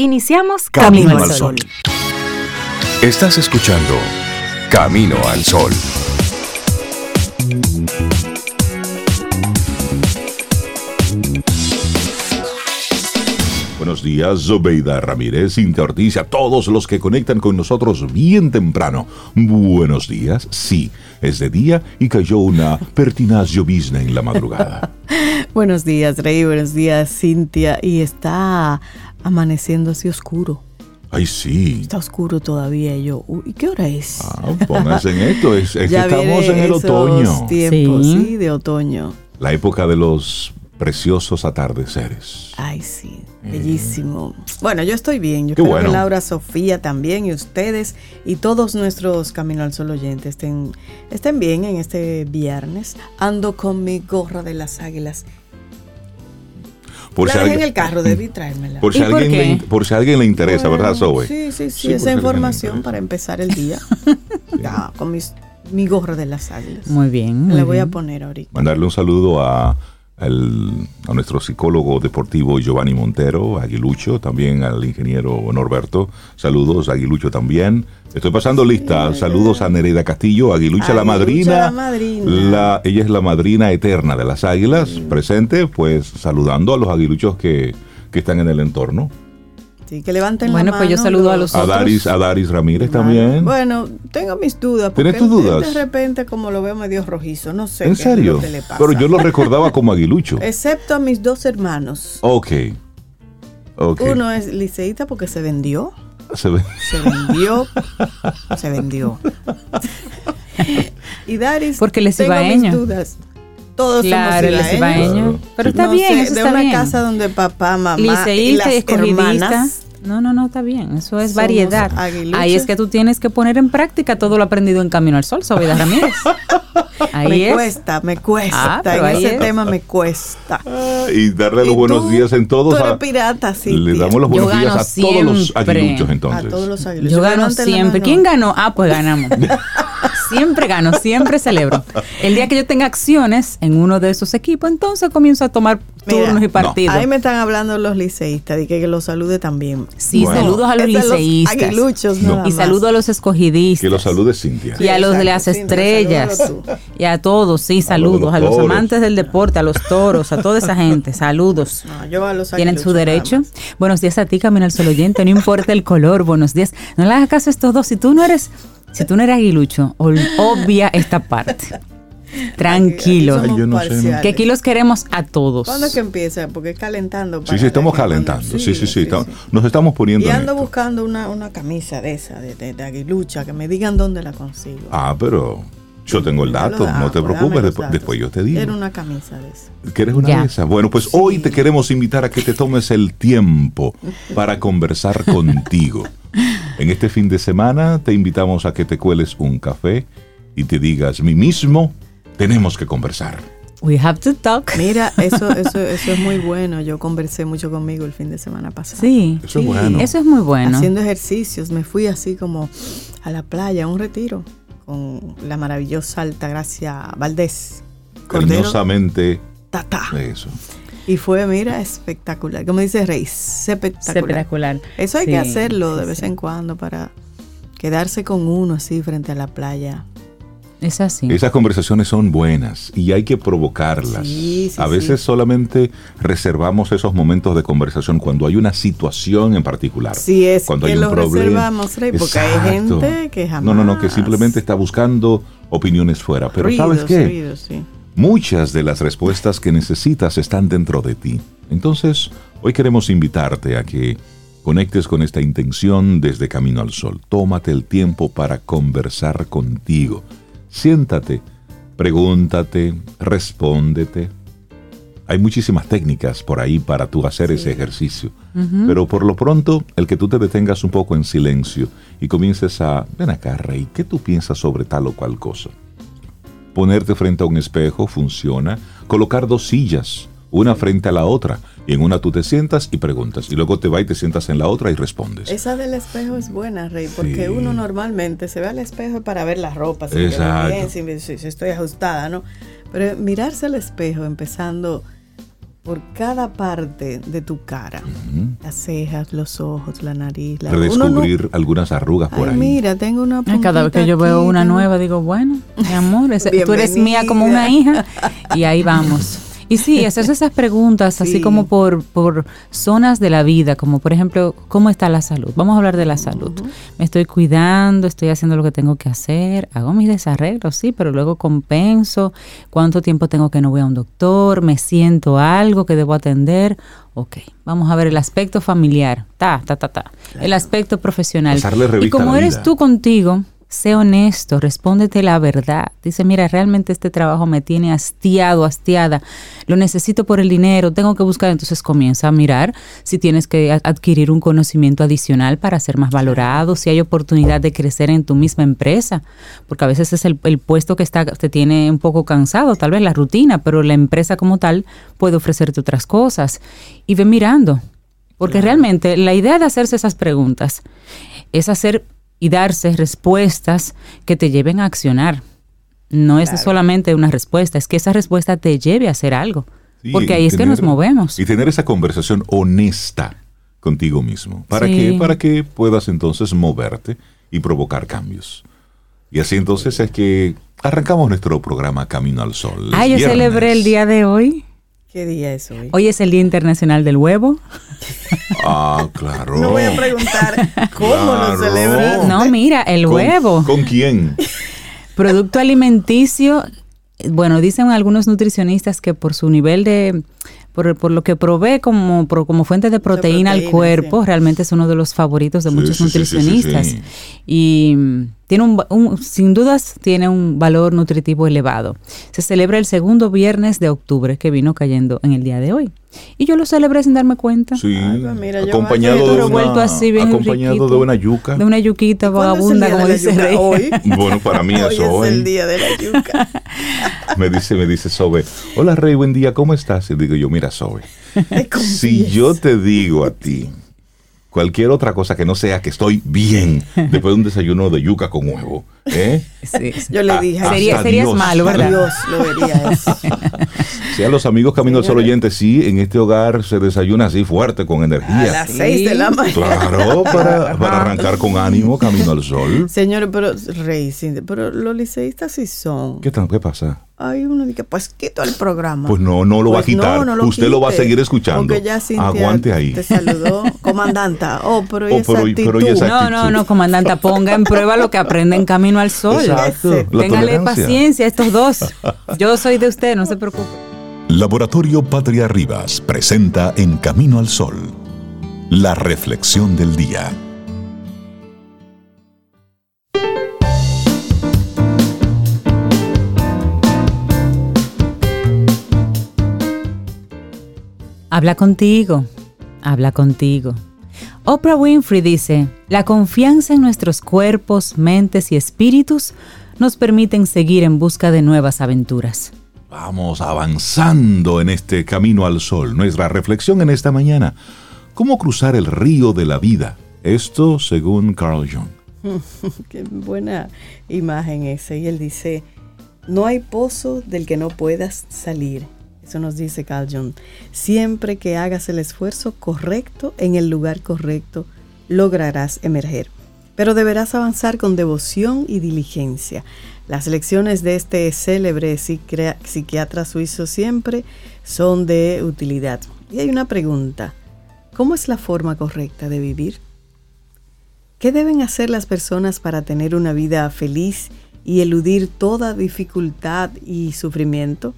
Iniciamos Camino, al Sol. Estás escuchando Camino al Sol. Buenos días, Zobeida Ramírez, Cintia Ortiz, a todos los que conectan con nosotros bien temprano. Buenos días, sí, es de día y cayó una pertinaz llovizna en la madrugada. buenos días, Rey, buenos días, Cintia, y está amaneciendo así oscuro. Ay, sí. Está oscuro todavía. Y yo, ¿y qué hora es? Ah, pónganse en esto. Es, que estamos en el otoño. Tiempos, ¿Sí? sí, de otoño. La época de los preciosos atardeceres. Ay, sí, eh. bellísimo. Bueno, yo estoy bien. Yo creo que Laura, Sofía también y ustedes y todos nuestros Camino al Sol oyentes estén, estén bien en este viernes. Ando con mi gorra de las águilas por la si alguien, en el carro, debí traérmela. Por si, alguien, Le, por si alguien le interesa, ¿verdad, Zoe? Sí, sí, sí, esa información para empezar el día. ya, con mis, mi gorra de las águilas. Muy bien. Me la voy a poner ahorita. Mandarle un saludo a a nuestro psicólogo deportivo Giovanni Montero, Aguilucho, también al ingeniero Norberto. Saludos, Aguilucho también. Estoy pasando lista. Saludos a Nereida Castillo, Aguilucha, la madrina. La ella es la madrina eterna de las águilas, presente, pues saludando a los aguiluchos que, que están en el entorno. Que levanten bueno, pues yo saludo a los a Daris, a Daris Ramírez también. Bueno, tengo mis dudas. ¿Tienes tus dudas? De repente, como lo veo medio rojizo, no sé. ¿En serio? Pero yo lo recordaba como aguilucho. Excepto a mis dos hermanos. Ok. okay. Uno es liceísta porque se vendió. Se, se vendió. se vendió. y Daris, porque les tengo mis dudas todos claro, somos cibaeños. Pero está bien, eso de está una casa donde papá, mamá y las hermanas no, no, no, está bien. Eso es variedad. Ahí es que tú tienes que poner en práctica todo lo aprendido en Camino al Sol, Sobida Ramírez. Ahí me cuesta, me cuesta. Ah, en ese tema me cuesta. Ah, y darle los buenos días en todos. Tú eres pirata, sí. Le damos los buenos días a todos los aguiluchos entonces. A todos los aguiluchos. Yo gano siempre. ¿Quién ganó? Ah, pues ganamos. siempre gano, siempre celebro. El día que yo tenga acciones en uno de esos equipos, entonces comienzo a tomar turnos y partidos. ahí me están hablando los liceístas, de que, los salude también. Sí, saludos a los liceístas. y saludos a los escogidistas. Que los salude Cintia. Y a los de las estrellas. Y a todos, sí, saludos. A los, amantes del deporte, a los toros, a toda esa gente. Saludos. Tienen su derecho. Buenos días a ti, Camino al Sol Oyente. No importa el color, buenos días. No le hagas caso a estos dos. Si tú no eres si tú no eres aguilucho, obvia esta parte. Tranquilo. Que aquí los queremos a todos. ¿Cuándo es que empieza? Porque es calentando. sí, sí, estamos calentando. Sí, sí, sí. Nos estamos poniendo. Y ando buscando una, una, camisa de esa, de, de, aguilucha, que me digan dónde la consigo. Ah, pero yo tengo el dato, no te preocupes, después, yo te digo. Quiero una camisa de esa. ¿Quieres una de esas? Bueno, pues hoy te queremos invitar a que te tomes el tiempo para conversar contigo. En este fin de semana te invitamos a que te cueles un café y te digas, mí mismo, tenemos que conversar. We have to talk. Mira, eso, eso, eso es muy bueno. Yo conversé mucho conmigo el fin de semana pasado. Sí, eso es bueno. Eso es muy bueno. Haciendo ejercicios, me fui así como a la playa, a un retiro, con la maravillosa Altagracia Valdés. Cariñosamente. Tata. Eso. Y fue, mira, espectacular. Como dice Rey, espectacular. Espectacular. Eso hay que hacerlo de vez en cuando para quedarse con uno así frente a la playa. Es así. Esas conversaciones son buenas y hay que provocarlas. a veces solamente reservamos esos momentos de conversación cuando hay una situación en particular. Sí, es cuando que hay un lo problema. reservamos, Rey, porque hay gente que jamás... No, no, no, que simplemente está buscando opiniones fuera. Pero ¿sabes qué? Muchas de las respuestas que necesitas están dentro de ti. Entonces, hoy queremos invitarte a que conectes con esta intención desde Camino al Sol. Tómate el tiempo para conversar contigo. Siéntate, pregúntate, respóndete. Hay muchísimas técnicas por ahí para tú hacer ese ejercicio. Pero por lo pronto, el que tú te detengas un poco en silencio y comiences a, ven acá, Rey, ¿qué tú piensas sobre tal o cual cosa? Ponerte frente a un espejo funciona. Colocar dos sillas, una frente a la otra. Y en una tú te sientas y preguntas. Y luego te vas y te sientas en la otra y respondes. Esa del espejo es buena, Rey, porque uno normalmente se ve al espejo para ver la ropa, si Exacto. bien, si, si, estoy ajustada, ¿no? Pero mirarse al espejo empezando por cada parte de tu cara. Las cejas, los ojos, la nariz, la Redescubrir algunas arrugas por ahí. Mira, tengo una Cada vez que yo veo una nueva digo, bueno, mi amor, tú eres mía como una hija y ahí vamos. Y sí, hacerse esas preguntas así como por, por zonas de la vida, como por ejemplo, ¿cómo está la salud? Vamos a hablar de la salud. Me estoy cuidando, estoy haciendo lo que tengo que hacer, hago mis desarreglos, sí, pero luego compenso, cuánto tiempo tengo que no voy a un doctor, me siento algo que debo atender. Ok, vamos a ver el aspecto familiar, ta, ta, ta, ta. El aspecto profesional. Y como eres tú contigo, sé honesto, respóndete la verdad. Dice, mira, realmente este trabajo me tiene hastiado, hastiada, lo necesito por el dinero, tengo que buscar. Entonces comienza a mirar si tienes que adquirir un conocimiento adicional para ser más valorado, si hay oportunidad de crecer en tu misma empresa, porque a veces es el, puesto que está, te tiene un poco cansado, tal vez la rutina, pero la empresa como tal puede ofrecerte otras cosas. Y ve mirando, porque realmente la idea de hacerse esas preguntas es hacer y darse respuestas que te lleven a accionar. No es solamente una respuesta, es que esa respuesta te lleve a hacer algo. porque ahí es que nos movemos. Y tener esa conversación honesta contigo mismo. ¿Para qué? Para que puedas entonces moverte y provocar cambios. Y así entonces es que arrancamos nuestro programa Camino al Sol. Ah, yo celebré el día de hoy. ¿Qué día es hoy? Hoy es el Día Internacional del Huevo. Ah, claro. No voy a preguntar cómo lo celebran. No, mira, el huevo. ¿Con quién? Producto alimenticio. Bueno, dicen algunos nutricionistas que por su nivel de por, lo que provee como, como fuente de proteína, al cuerpo, realmente es uno de los favoritos de muchos nutricionistas. y tiene un, sin dudas tiene un valor nutritivo elevado. Se celebra el segundo viernes de octubre que vino cayendo en el día de hoy. Y yo lo celebré sin darme cuenta. Sí, pues acompañado, de una, así acompañado de una yuca. De una yuquita vagabunda, como dice Rey. Hoy? Bueno, para mí es hoy. es el día de la yuca. me dice, me dice Sobe, hola Rey, buen día, ¿cómo estás? Y digo yo, mira Sobe, si yo te digo a ti cualquier otra cosa que no sea que estoy bien después de un desayuno de yuca con huevo. ¿eh? Yo le dije, sería, serías malo, ¿verdad? Dios lo vería eso. Sí, a los amigos Camino al Sol oyentes, sí, en este hogar se desayuna así fuerte, con energía. A las seis de la mañana. Claro, para, para, arrancar con ánimo Camino al Sol. Señores, pero, Rey, pero los liceístas sí son. ¿Qué, tal, qué pasa? Hay uno que pues quito el programa. Pues no, no lo va a pues quitar. Usted lo va a seguir escuchando. Porque ya Cintia Aguante ahí. Te saludó, comandanta. Oh, pero, oh, pero, pero No, no, no, comandanta, ponga en prueba lo que aprende en Camino al Sol. Exacto. Téngale paciencia a estos dos. Yo soy de usted, no se preocupe. Laboratorio Patria Rivas presenta En Camino al Sol, la reflexión del día. Habla contigo, habla contigo. Oprah Winfrey dice, la confianza en nuestros cuerpos, mentes y espíritus nos permiten seguir en busca de nuevas aventuras. Vamos avanzando en este camino al sol. Nuestra reflexión en esta mañana. ¿Cómo cruzar el río de la vida? Esto según Carl Jung. Qué buena imagen ese. Y él dice, no hay pozo del que no puedas salir eso nos dice Carl. Siempre que hagas el esfuerzo correcto en el lugar correcto, lograrás emerger. Pero deberás avanzar con devoción y diligencia. Las lecciones de este célebre psiquiatra suizo siempre son de utilidad. Y hay una pregunta. ¿Cómo es la forma correcta de vivir? ¿Qué deben hacer las personas para tener una vida feliz y eludir toda dificultad y sufrimiento?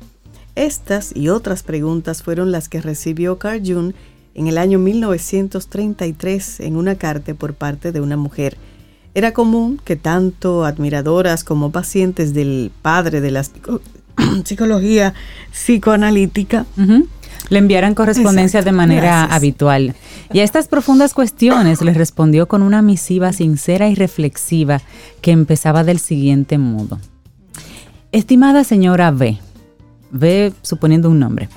Estas y otras preguntas fueron las que recibió Carl Jung en el año 1933 en una carta por parte de una mujer. Era común que tanto admiradoras como pacientes del padre de la psicología psicoanalítica le enviaran correspondencia de manera habitual. Y a estas profundas cuestiones le respondió con una misiva sincera y reflexiva que empezaba del siguiente modo. Estimada señora B, Ve suponiendo un nombre.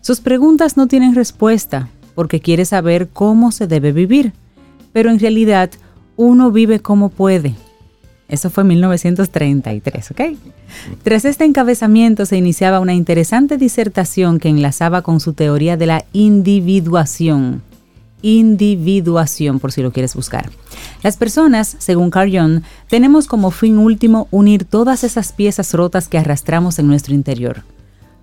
Sus preguntas no tienen respuesta porque quiere saber cómo se debe vivir, pero en realidad uno vive como puede. Eso fue en 1933, ¿ok? Tras este encabezamiento se iniciaba una interesante disertación que enlazaba con su teoría de la individuación. Individuación, por si lo quieres buscar. Las personas, según Carl Jung, tenemos como fin último unir todas esas piezas rotas que arrastramos en nuestro interior.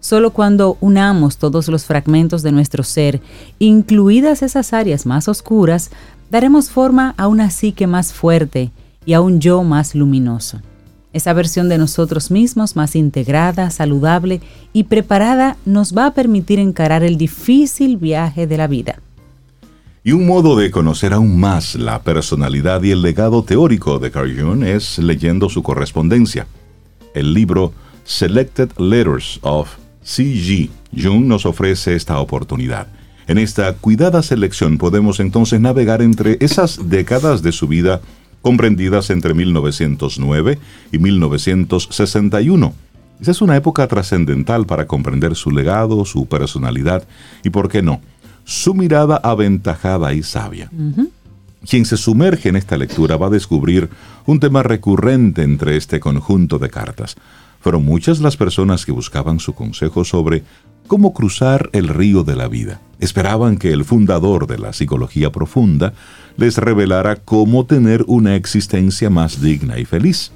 Solo cuando unamos todos los fragmentos de nuestro ser, incluidas esas áreas más oscuras, daremos forma a una psique más fuerte y a un yo más luminoso. Esa versión de nosotros mismos más integrada, saludable y preparada nos va a permitir encarar el difícil viaje de la vida. Y un modo de conocer aún más la personalidad y el legado teórico de Carl Jung es leyendo su correspondencia. El libro Selected Letters of C.G. Jung nos ofrece esta oportunidad. En esta cuidada selección podemos entonces navegar entre esas décadas de su vida comprendidas entre 1909 y 1961. Esa es una época trascendental para comprender su legado, su personalidad y, por qué no, su mirada aventajada y sabia. Quien se sumerge en esta lectura va a descubrir un tema recurrente entre este conjunto de cartas. Fueron muchas las personas que buscaban su consejo sobre cómo cruzar el río de la vida. Esperaban que el fundador de la psicología profunda les revelara cómo tener una existencia más digna y feliz.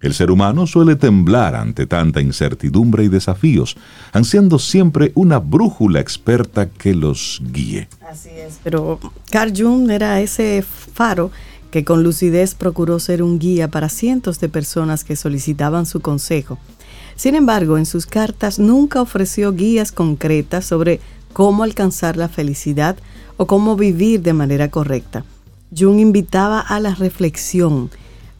El ser humano suele temblar ante tanta incertidumbre y desafíos, ansiando siempre una brújula experta que los guíe. Así es, pero Carl Jung era ese faro que con lucidez procuró ser un guía para cientos de personas que solicitaban su consejo. Sin embargo, en sus cartas nunca ofreció guías concretas sobre cómo alcanzar la felicidad o cómo vivir de manera correcta. Jung invitaba a la reflexión,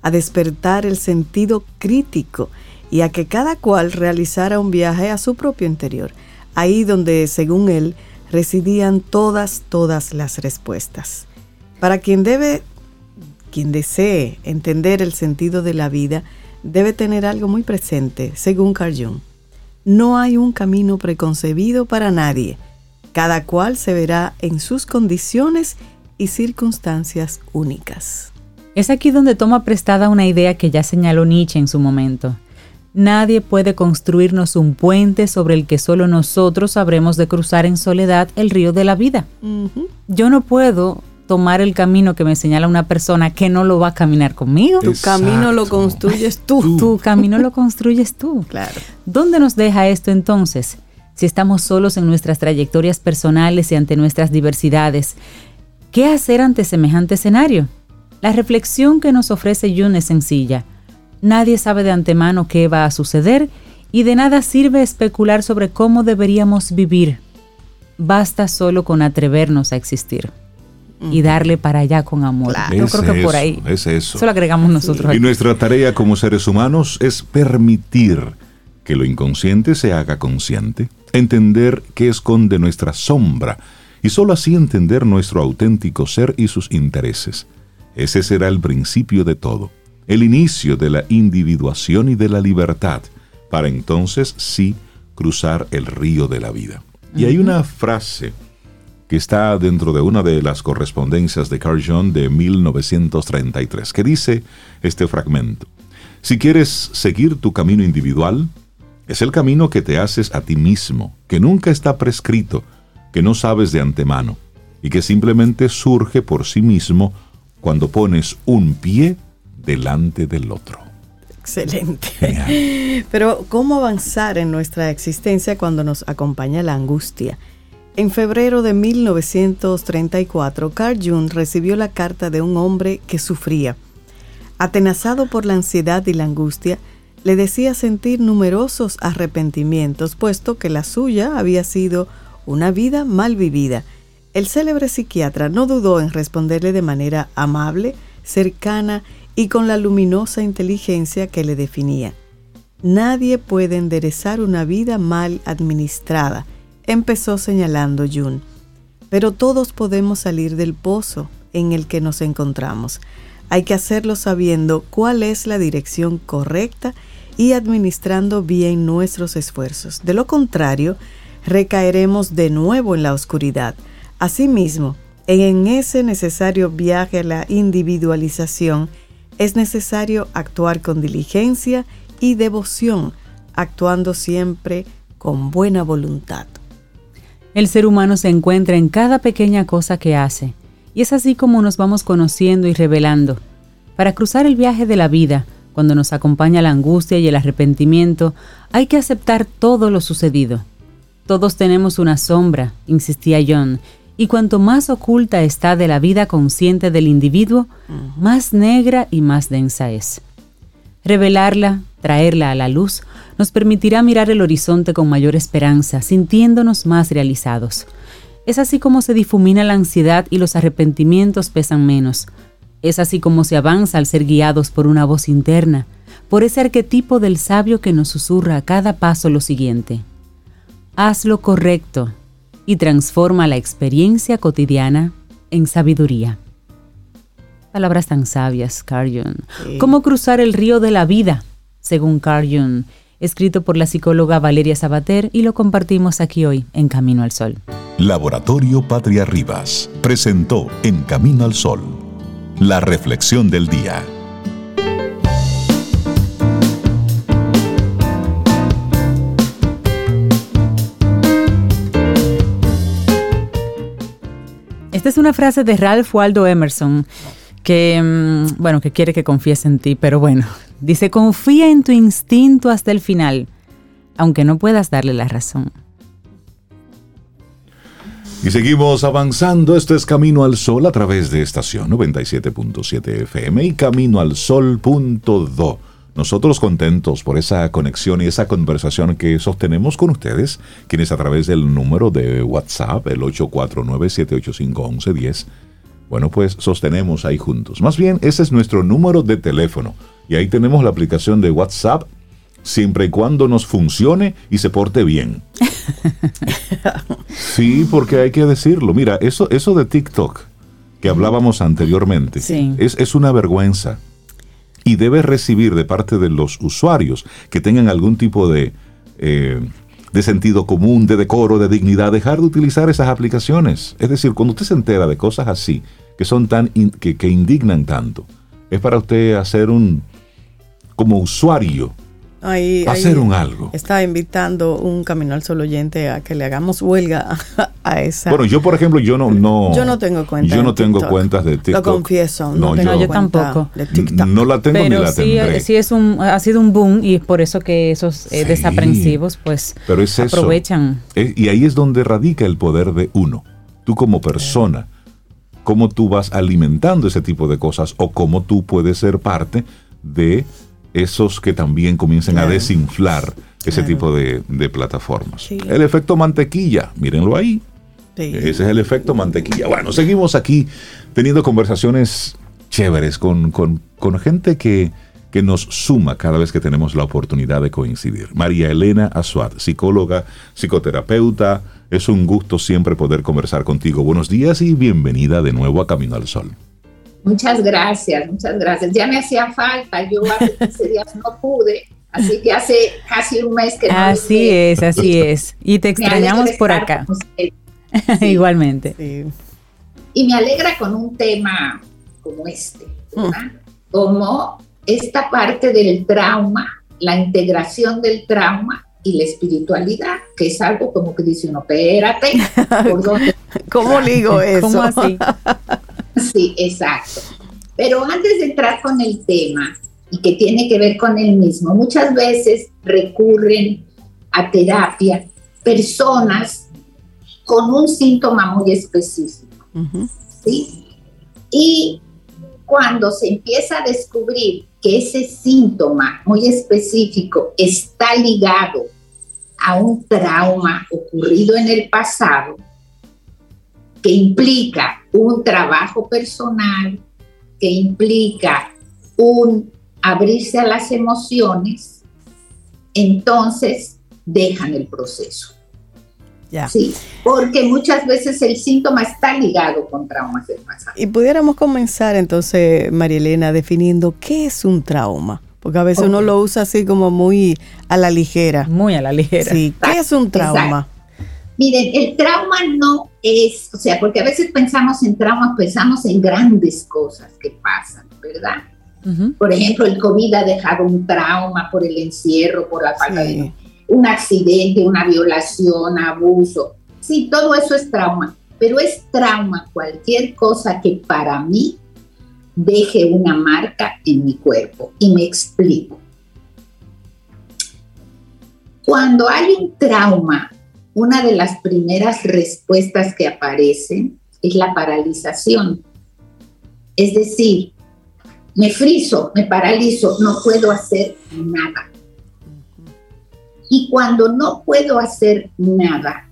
a despertar el sentido crítico y a que cada cual realizara un viaje a su propio interior, ahí donde, según él, residían todas, todas las respuestas. Para quien debe, quien desee entender el sentido de la vida, debe tener algo muy presente, según Carl Jung. No hay un camino preconcebido para nadie. Cada cual se verá en sus condiciones y circunstancias únicas. Es aquí donde toma prestada una idea que ya señaló Nietzsche en su momento. Nadie puede construirnos un puente sobre el que solo nosotros sabremos de cruzar en soledad el río de la vida. Yo no puedo tomar el camino que me señala una persona que no lo va a caminar conmigo. Tu camino lo construyes tú. Tu camino lo construyes tú. Claro. ¿Dónde nos deja esto entonces? Si estamos solos en nuestras trayectorias personales y ante nuestras diversidades, ¿qué hacer ante semejante escenario? La reflexión que nos ofrece Jung es sencilla. Nadie sabe de antemano qué va a suceder y de nada sirve especular sobre cómo deberíamos vivir. Basta solo con atrevernos a existir y darle para allá con amor. Yo creo que por ahí. Es eso. Eso lo agregamos nosotros. Y nuestra tarea como seres humanos es permitir que lo inconsciente se haga consciente, entender qué esconde nuestra sombra y solo así entender nuestro auténtico ser y sus intereses. Ese será el principio de todo, el inicio de la individuación y de la libertad, para entonces sí cruzar el río de la vida. Y hay una frase que está dentro de una de las correspondencias de Carl Jung de 1933, que dice este fragmento. Si quieres seguir tu camino individual, es el camino que te haces a ti mismo, que nunca está prescrito, que no sabes de antemano, y que simplemente surge por sí mismo cuando pones un pie delante del otro. Excelente. Pero ¿cómo avanzar en nuestra existencia cuando nos acompaña la angustia? En febrero de 1934, Carl Jung recibió la carta de un hombre que sufría. Atenazado por la ansiedad y la angustia, le decía sentir numerosos arrepentimientos, puesto que la suya había sido una vida mal vivida el célebre psiquiatra no dudó en responderle de manera amable, cercana y con la luminosa inteligencia que le definía. Nadie puede enderezar una vida mal administrada, empezó señalando Jun. Pero todos podemos salir del pozo en el que nos encontramos. Hay que hacerlo sabiendo cuál es la dirección correcta y administrando bien nuestros esfuerzos. De lo contrario, recaeremos de nuevo en la oscuridad Asimismo, en ese necesario viaje a la individualización, es necesario actuar con diligencia y devoción, actuando siempre con buena voluntad. El ser humano se encuentra en cada pequeña cosa que hace, y es así como nos vamos conociendo y revelando. Para cruzar el viaje de la vida, cuando nos acompaña la angustia y el arrepentimiento, hay que aceptar todo lo sucedido. Todos tenemos una sombra, insistía John, y cuanto más oculta está de la vida consciente del individuo, más negra y más densa es. Revelarla, traerla a la luz, nos permitirá mirar el horizonte con mayor esperanza, sintiéndonos más realizados. Es así como se difumina la ansiedad y los arrepentimientos pesan menos. Es así como se avanza al ser guiados por una voz interna, por ese arquetipo del sabio que nos susurra a cada paso lo siguiente. Haz lo correcto, y transforma la experiencia cotidiana en sabiduría. Palabras tan sabias, Carl Jung. ¿Cómo cruzar el río de la vida? Según Carl Jung, escrito por la psicóloga Valeria Sabater y lo compartimos aquí hoy en Camino al Sol. Laboratorio Patria Rivas presentó En Camino al Sol la reflexión del día. Esta es una frase de Ralph Waldo Emerson que, mm, bueno, que quiere que confíes en ti, pero bueno, dice, confía en tu instinto hasta el final, aunque no puedas darle la razón. Y seguimos avanzando. Este es Camino al Sol a través de estación 97.7 FM y Camino al Sol.do. Nosotros contentos por esa conexión y esa conversación que sostenemos con ustedes, quienes a través del número de WhatsApp, el 849-785-1110, bueno, pues sostenemos ahí juntos. Más bien, ese es nuestro número de teléfono. Y ahí tenemos la aplicación de WhatsApp, siempre y cuando nos funcione y se porte bien. sí, porque hay que decirlo. Mira, eso, eso de TikTok que hablábamos anteriormente es, es una vergüenza y debe recibir de parte de los usuarios que tengan algún tipo de, eh, de sentido común, de decoro, de dignidad, dejar de utilizar esas aplicaciones. Es decir, cuando usted se entera de cosas así, que son tan que, que indignan tanto, es para usted hacer un como usuario hacer un algo. Está invitando un Camino al Sol oyente a que le hagamos huelga a, esa. Bueno, yo por ejemplo, yo no, no yo no tengo cuentas. Yo no tengo cuentas de TikTok. Lo confieso, no, no yo, tampoco. De TikTok. No la tengo ni la sí, tendré. sí es un ha sido un boom y es por eso que esos eh, desaprensivos pues Pero es aprovechan. Y ahí es donde radica el poder de uno. Tú como persona, cómo tú vas alimentando ese tipo de cosas o cómo tú puedes ser parte de esos que también comiencen a desinflar ese tipo de, plataformas. El efecto mantequilla, mírenlo ahí. Ese es el efecto mantequilla. Bueno, seguimos aquí teniendo conversaciones chéveres con, gente que, que, nos suma cada vez que tenemos la oportunidad de coincidir. María Elena Azuad, psicóloga, psicoterapeuta. Es un gusto siempre poder conversar contigo. Buenos días y bienvenida de nuevo a Camino al Sol. Muchas gracias, muchas gracias. Ya me hacía falta, yo hace 15 días no pude, así que hace casi un mes que no. Así es, así es. Y te extrañamos por acá. Igualmente. Y me alegra con un tema como este, ¿verdad? Como esta parte del trauma, la integración del trauma y la espiritualidad, que es algo como que dice uno, espérate, ¿por dónde? ¿Cómo digo eso? ¿Cómo así? Sí, exacto. Pero antes de entrar con el tema y que tiene que ver con el mismo, muchas veces recurren a terapia personas con un síntoma muy específico. ¿sí? Y cuando se empieza a descubrir que ese síntoma muy específico está ligado a un trauma ocurrido en el pasado, que implica un trabajo personal, que implica un abrirse a las emociones, entonces dejan el proceso. Ya. Sí, porque muchas veces el síntoma está ligado con traumas del pasado. Y pudiéramos comenzar entonces, María Elena, definiendo qué es un trauma. Porque a veces uno lo usa así como muy a la ligera. Muy a la ligera. Sí, ¿qué es un trauma? Miren, el trauma no es, o sea, porque a veces pensamos en trauma, pensamos en grandes cosas que pasan, ¿verdad? Por ejemplo, el COVID ha dejado un trauma por el encierro, por la falta de un accidente, una violación, abuso. Sí, todo eso es trauma, pero es trauma cualquier cosa que para mí deje una marca en mi cuerpo. Y me explico. Cuando hay un trauma, una de las primeras respuestas que aparecen es la paralización. Es decir, me friso, me paralizo, no puedo hacer nada. Y cuando no puedo hacer nada,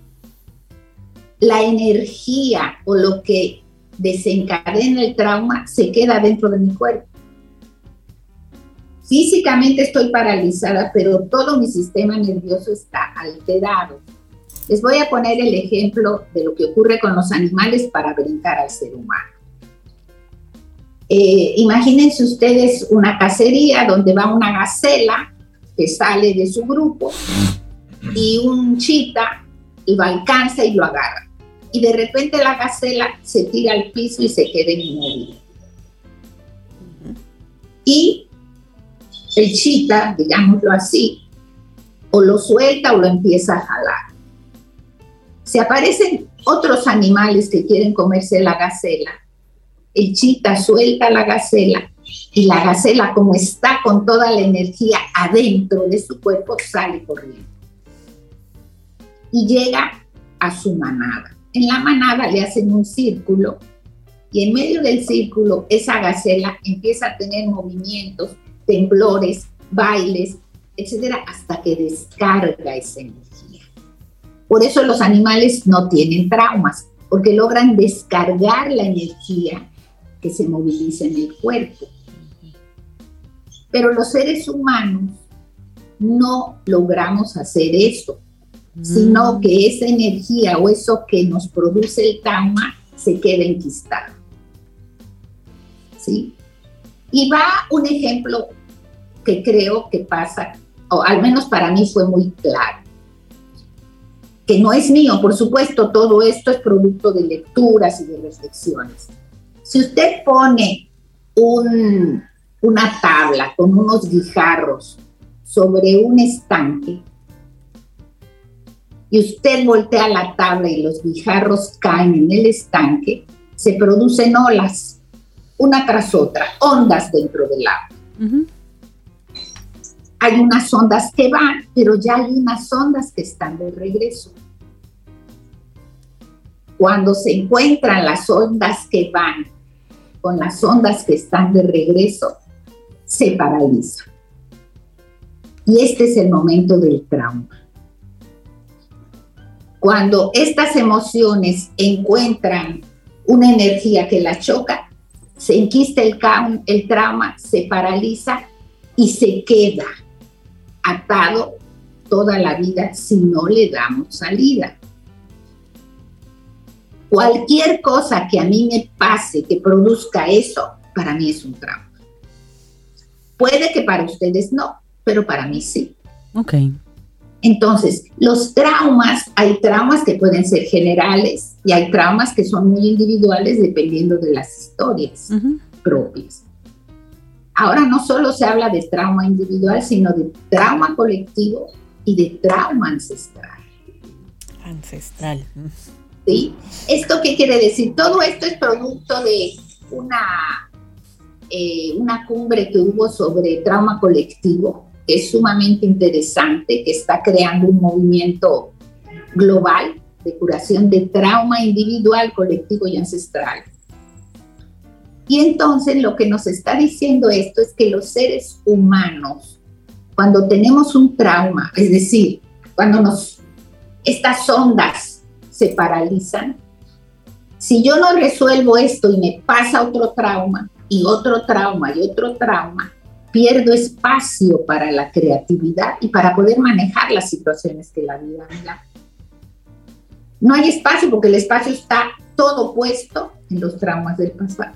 la energía o lo que desencadena el trauma se queda dentro de mi cuerpo. Físicamente estoy paralizada, pero todo mi sistema nervioso está alterado. Les voy a poner el ejemplo de lo que ocurre con los animales para brincar al ser humano. Eh, imagínense ustedes una cacería donde va una gacela que sale de su grupo y un chita lo alcanza y lo agarra y de repente la gacela se tira al piso y se queda inmóvil. Y el chita, digámoslo así, o lo suelta o lo empieza a jalar. Si aparecen otros animales que quieren comerse la gacela, el chita suelta la gacela y la gacela, como está con toda la energía adentro de su cuerpo, sale corriendo. Y llega a su manada en la manada le hacen un círculo y en medio del círculo esa gacela empieza a tener movimientos, temblores, bailes, etcétera, hasta que descarga esa energía. Por eso los animales no tienen traumas, porque logran descargar la energía que se moviliza en el cuerpo. Pero los seres humanos no logramos hacer eso sino mm. que esa energía o eso que nos produce el trauma se queda enquistado. ¿Sí? Y va un ejemplo que creo que pasa, o al menos para mí fue muy claro, que no es mío, por supuesto, todo esto es producto de lecturas y de reflexiones. Si usted pone una tabla con unos guijarros sobre un estanque, y usted voltea la tabla y los guijarros caen en el estanque, se producen olas, una tras otra, ondas dentro del agua. Hay unas ondas que van, pero ya hay unas ondas que están de regreso. Cuando se encuentran las ondas que van con las ondas que están de regreso, se paraliza. Y este es el momento del trauma cuando estas emociones encuentran una energía que la choca, se enquista el, el trauma, se paraliza y se queda atado toda la vida si no le damos salida. Cualquier cosa que a mí me pase que produzca eso, para mí es un trauma. Puede que para ustedes no, pero para mí sí. Ok. Entonces, los traumas, hay traumas que pueden ser generales y hay traumas que son muy individuales dependiendo de las historias propias. Ahora no solo se habla de trauma individual, sino de trauma colectivo y de trauma ancestral. Ancestral. ¿Sí? ¿Esto qué quiere decir? Todo esto es producto de una, eh, una cumbre que hubo sobre trauma colectivo es sumamente interesante, que está creando un movimiento global de curación de trauma individual, colectivo y ancestral. Y entonces lo que nos está diciendo esto es que los seres humanos, cuando tenemos un trauma, es decir, cuando nos, estas ondas se paralizan, si yo no resuelvo esto y me pasa otro trauma y otro trauma y otro trauma, pierdo espacio para la creatividad y para poder manejar las situaciones que la vida me da. No hay espacio porque el espacio está todo puesto en los traumas del pasado.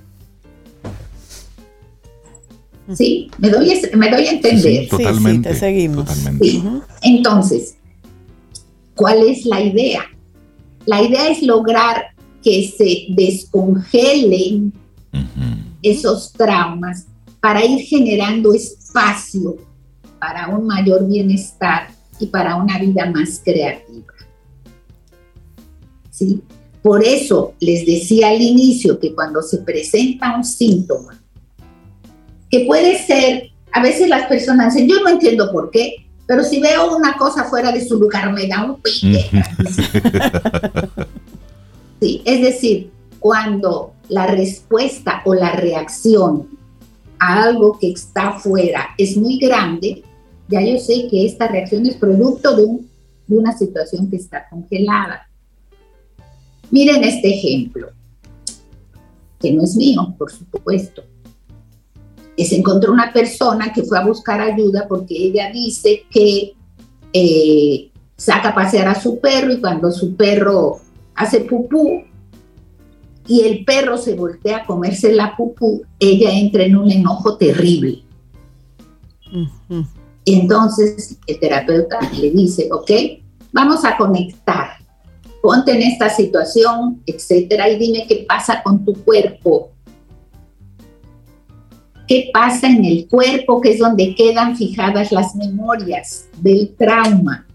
Sí, me doy, me doy a entender. Sí, totalmente. te seguimos. Entonces, ¿cuál es la idea? La idea es lograr que se descongelen esos traumas para ir generando espacio para un mayor bienestar y para una vida más creativa. ¿Sí? Por eso les decía al inicio que cuando se presenta un síntoma, que puede ser, a veces las personas dicen, yo no entiendo por qué, pero si veo una cosa fuera de su lugar me da un pique. sí, es decir, cuando la respuesta o la reacción a algo que está fuera es muy grande, ya yo sé que esta reacción es producto de, de una situación que está congelada. Miren este ejemplo, que no es mío, por supuesto. Se encontró una persona que fue a buscar ayuda porque ella dice que eh, saca a pasear a su perro y cuando su perro hace pupú y el perro se voltea a comerse la pupú, ella entra en un enojo terrible. Entonces el terapeuta le dice, ok, vamos a conectar ponte en esta situación, etcétera, y dime qué pasa con tu cuerpo. ¿Qué pasa en el cuerpo, que es donde quedan fijadas las memorias del trauma?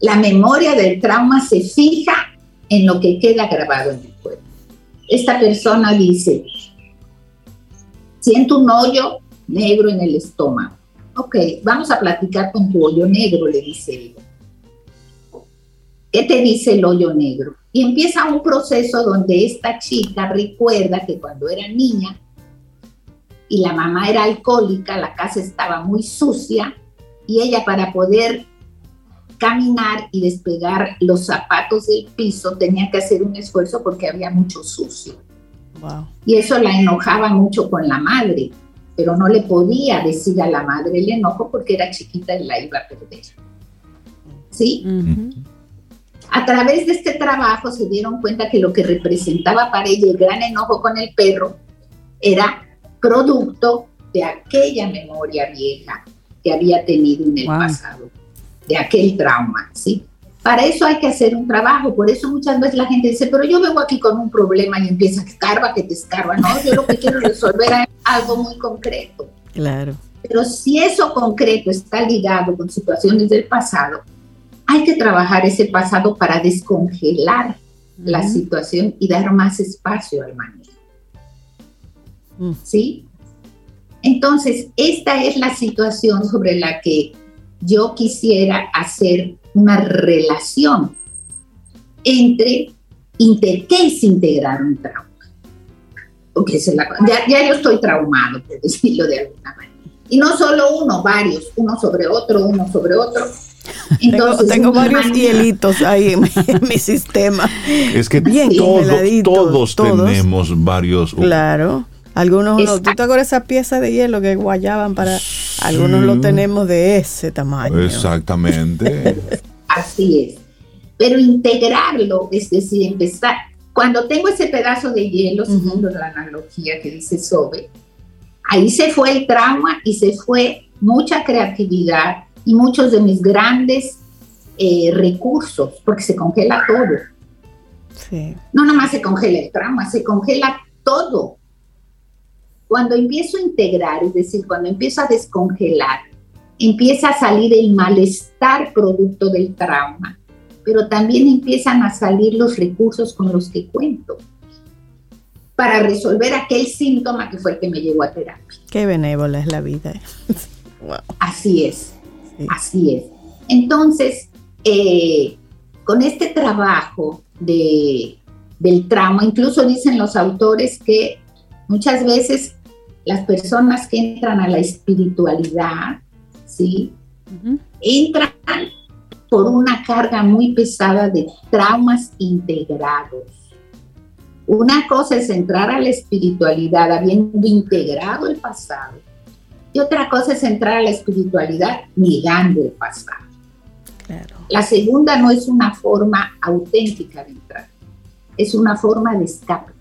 La memoria del trauma se fija en lo que queda grabado en el cuerpo. Esta persona dice, siento un hoyo negro en el estómago. Ok, vamos a platicar con tu hoyo negro, le dice ella. ¿Qué te dice el hoyo negro? Y empieza un proceso donde esta chica recuerda que cuando era niña y la mamá era alcohólica, la casa estaba muy sucia y ella para poder caminar y despegar los zapatos del piso tenía que hacer un esfuerzo porque había mucho sucio. Y eso la enojaba mucho con la madre, pero no le podía decir a la madre el enojo porque era chiquita y la iba a perder. ¿Sí? A través de este trabajo se dieron cuenta que lo que representaba para ella el gran enojo con el perro era producto de aquella memoria vieja que había tenido en el pasado, de aquel trauma, ¿sí? Para eso hay que hacer un trabajo, por eso muchas veces la gente dice, pero yo vengo aquí con un problema y empieza a escarba, que te escarba, no, yo lo que quiero resolver es algo muy concreto. Claro. Pero si eso concreto está ligado con situaciones del pasado, hay que trabajar ese pasado para descongelar la situación y dar más espacio al manejo. Mm. ¿Sí? Entonces, esta es la situación sobre la que yo quisiera hacer una relación entre qué es integrar un trauma. Porque ya, ya yo estoy traumado, por decirlo de alguna manera. Y no solo uno, varios, uno sobre otro, uno sobre otro tengo, varios hielitos ahí en, mi sistema. Es que Bien, todos tenemos varios. Claro. Algunos, ¿tú te acuerdas esa pieza de hielo que guayaban para... Algunos lo tenemos de ese tamaño. Exactamente. Así es. Pero integrarlo, es decir, empezar... Cuando tengo ese pedazo de hielo, siguiendo la analogía que dice Sobe, ahí se fue el trauma y se fue mucha creatividad, y muchos de mis grandes eh, recursos, porque se congela todo. Sí. No nada más se congela el trauma, se congela todo. Cuando empiezo a integrar, es decir, cuando empiezo a descongelar, empieza a salir el malestar producto del trauma, pero también empiezan a salir los recursos con los que cuento para resolver aquel síntoma que fue el que me llevó a terapia. Qué benévola es la vida. Así es. Así es. Entonces, eh, con este trabajo de, del trauma, incluso dicen los autores que muchas veces las personas que entran a la espiritualidad, ¿sí? Entran por una carga muy pesada de traumas integrados. Una cosa es entrar a la espiritualidad habiendo integrado el pasado y otra cosa es entrar a la espiritualidad negando el pasado. La segunda no es una forma auténtica de entrar, es una forma de escape.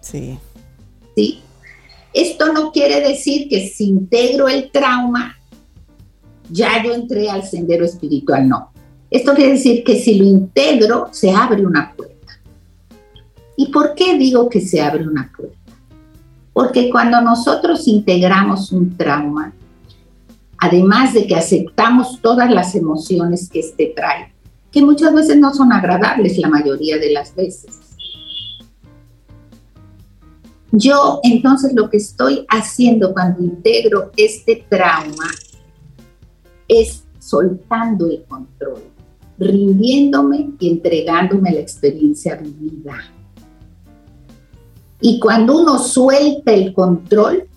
Sí. ¿Sí? Esto no quiere decir que si integro el trauma, ya yo entré al sendero espiritual, no. Esto quiere decir que si lo integro, se abre una puerta. ¿Y por qué digo que se abre una puerta? Porque cuando nosotros integramos un trauma, además de que aceptamos todas las emociones que éste trae, que muchas veces no son agradables la mayoría de las veces. Yo entonces lo que estoy haciendo cuando integro este trauma es soltando el control, rindiéndome y entregándome la experiencia vivida. Y cuando uno suelta el control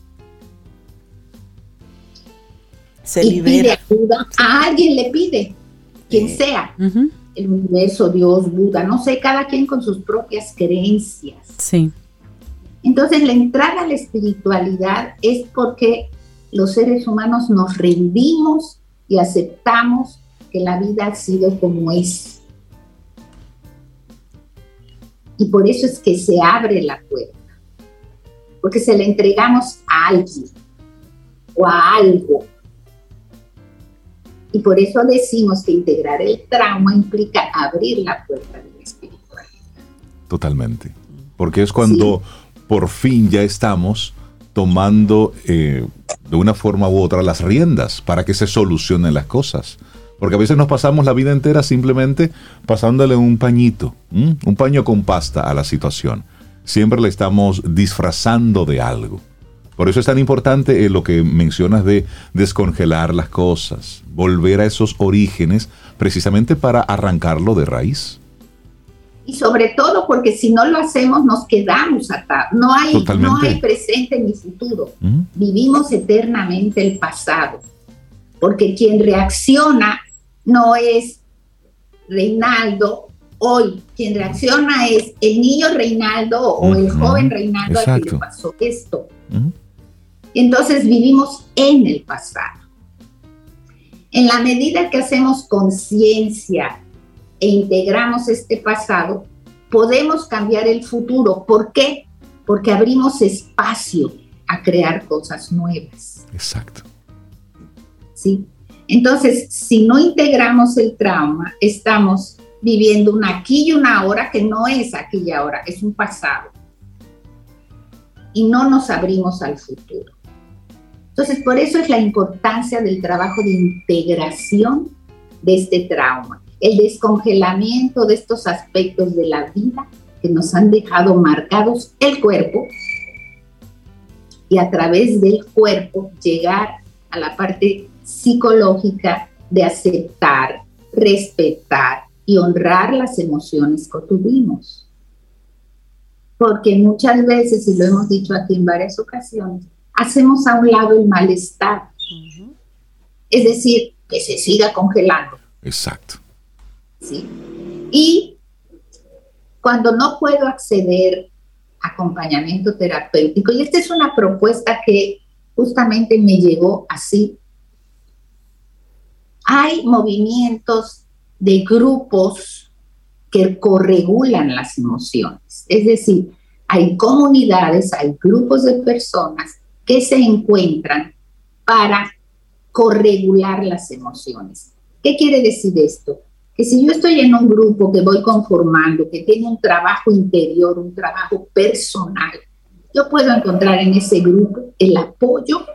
Se y pide ayuda, a alguien le pide, quien sea, el universo, Dios, Buda, no sé, cada quien con sus propias creencias. Sí. Entonces la entrada a la espiritualidad es porque los seres humanos nos rendimos y aceptamos que la vida ha sido como es. Y por eso es que se abre la puerta, porque se la entregamos a alguien o a algo. Y por eso decimos que integrar el trauma implica abrir la puerta de la espiritualidad. Totalmente. Porque es cuando por fin ya estamos tomando eh, de una forma u otra las riendas para que se solucionen las cosas. Porque a veces nos pasamos la vida entera simplemente pasándole un pañito, un paño con pasta a la situación. Siempre le estamos disfrazando de algo. Por eso es tan importante eh, lo que mencionas de descongelar las cosas, volver a esos orígenes precisamente para arrancarlo de raíz y sobre todo porque si no lo hacemos nos quedamos atados. No hay, no hay presente ni futuro. Vivimos eternamente el pasado. Porque quien reacciona no es Reinaldo hoy. Quien reacciona es el niño Reinaldo o el joven Reinaldo al que le pasó esto. Entonces vivimos en el pasado. En la medida que hacemos conciencia e integramos este pasado, podemos cambiar el futuro. ¿Por qué? Porque abrimos espacio a crear cosas nuevas. Exacto. ¿Sí? Entonces, si no integramos el trauma, estamos viviendo un aquí y una ahora que no es aquí y ahora, es un pasado. Y no nos abrimos al futuro. Entonces, por eso es la importancia del trabajo de integración de este trauma el descongelamiento de estos aspectos de la vida que nos han dejado marcados el cuerpo y a través del cuerpo llegar a la parte psicológica de aceptar, respetar y honrar las emociones que tuvimos. Porque muchas veces, y lo hemos dicho aquí en varias ocasiones, hacemos a un lado el malestar. Es decir, que se siga congelando. Exacto. Y cuando no puedo acceder a acompañamiento terapéutico, y esta es una propuesta que justamente me llegó así, hay movimientos de grupos que corregulan las emociones. Es decir, hay comunidades, hay grupos de personas que se encuentran para corregular las emociones. ¿Qué quiere decir esto? que si yo estoy en un grupo que voy conformando, que tiene un trabajo interior, un trabajo personal, yo puedo encontrar en ese grupo el apoyo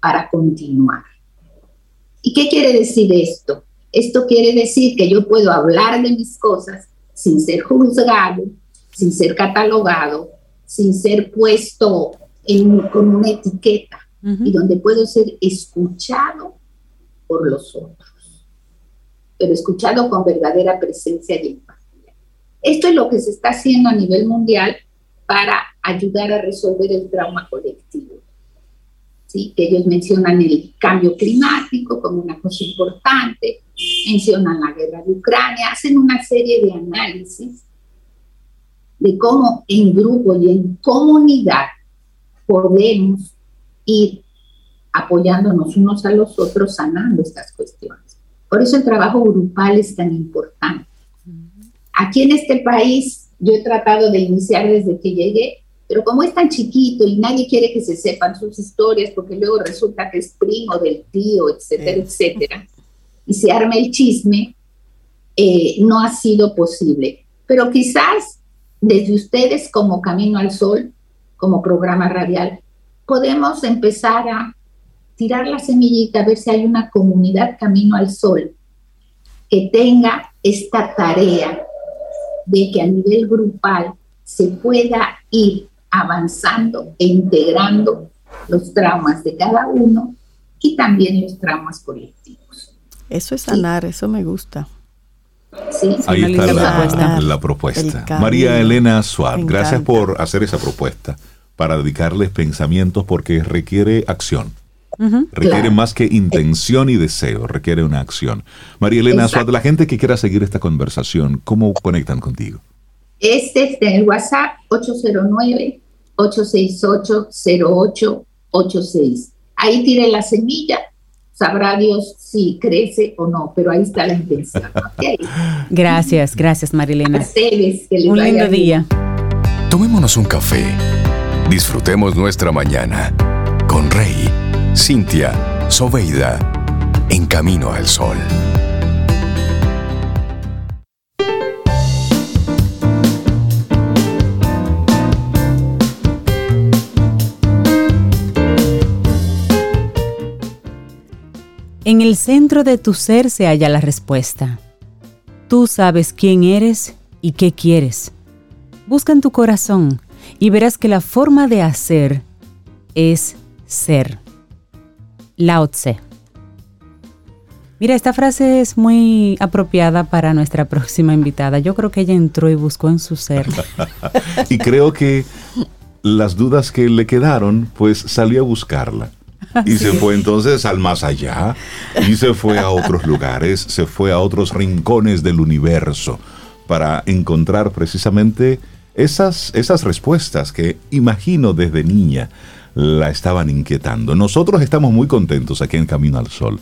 para continuar. ¿Y qué quiere decir esto? Esto quiere decir que yo puedo hablar de mis cosas sin ser juzgado, sin ser catalogado, sin ser puesto en, con una etiqueta y donde puedo ser escuchado por los otros pero escuchado con verdadera presencia y empatía. Esto es lo que se está haciendo a nivel mundial para ayudar a resolver el trauma colectivo. ¿Sí? Que ellos mencionan el cambio climático como una cosa importante, mencionan la guerra de Ucrania, hacen una serie de análisis de cómo en grupo y en comunidad podemos ir apoyándonos unos a los otros sanando estas cuestiones. Por eso el trabajo grupal es tan importante. Aquí en este país yo he tratado de iniciar desde que llegué, pero como es tan chiquito y nadie quiere que se sepan sus historias porque luego resulta que es primo del tío, etcétera, etcétera, y se arma el chisme, eh, no ha sido posible. Pero quizás desde ustedes como Camino al Sol como programa radial, podemos empezar a tirar la semillita, a ver si hay una comunidad Camino al Sol que tenga esta tarea de que a nivel grupal se pueda ir avanzando e integrando los traumas de cada uno y también los traumas colectivos. Eso es sanar, eso me gusta. Sí, Ahí está la propuesta. María Elena Suárez, gracias por hacer esa propuesta para dedicarles pensamientos porque requiere acción. requiere más que intención y deseo, requiere una acción. María Elena Suárez, la gente que quiera seguir esta conversación, ¿cómo conectan contigo? Este es el WhatsApp 809-868-0886. Ahí tire la semilla sabrá Dios si crece o no, pero ahí está la intención. Gracias, gracias Marilena. un lindo día. Tomémonos un café. Disfrutemos nuestra mañana con Rey, Cintia, Soveida, en camino al sol. En el centro de tu ser se halla la respuesta. Tú sabes quién eres y qué quieres. Busca en tu corazón y verás que la forma de hacer es ser. Lao Tse. Mira, esta frase es muy apropiada para nuestra próxima invitada. Yo creo que ella entró y buscó en su ser. y creo que las dudas que le quedaron, pues salió a buscarla. Y se fue entonces al más allá y se fue a otros lugares, se fue a otros rincones del universo para encontrar precisamente esas, esas respuestas que imagino desde niña la estaban inquietando. Nosotros estamos muy contentos aquí en Camino al Sol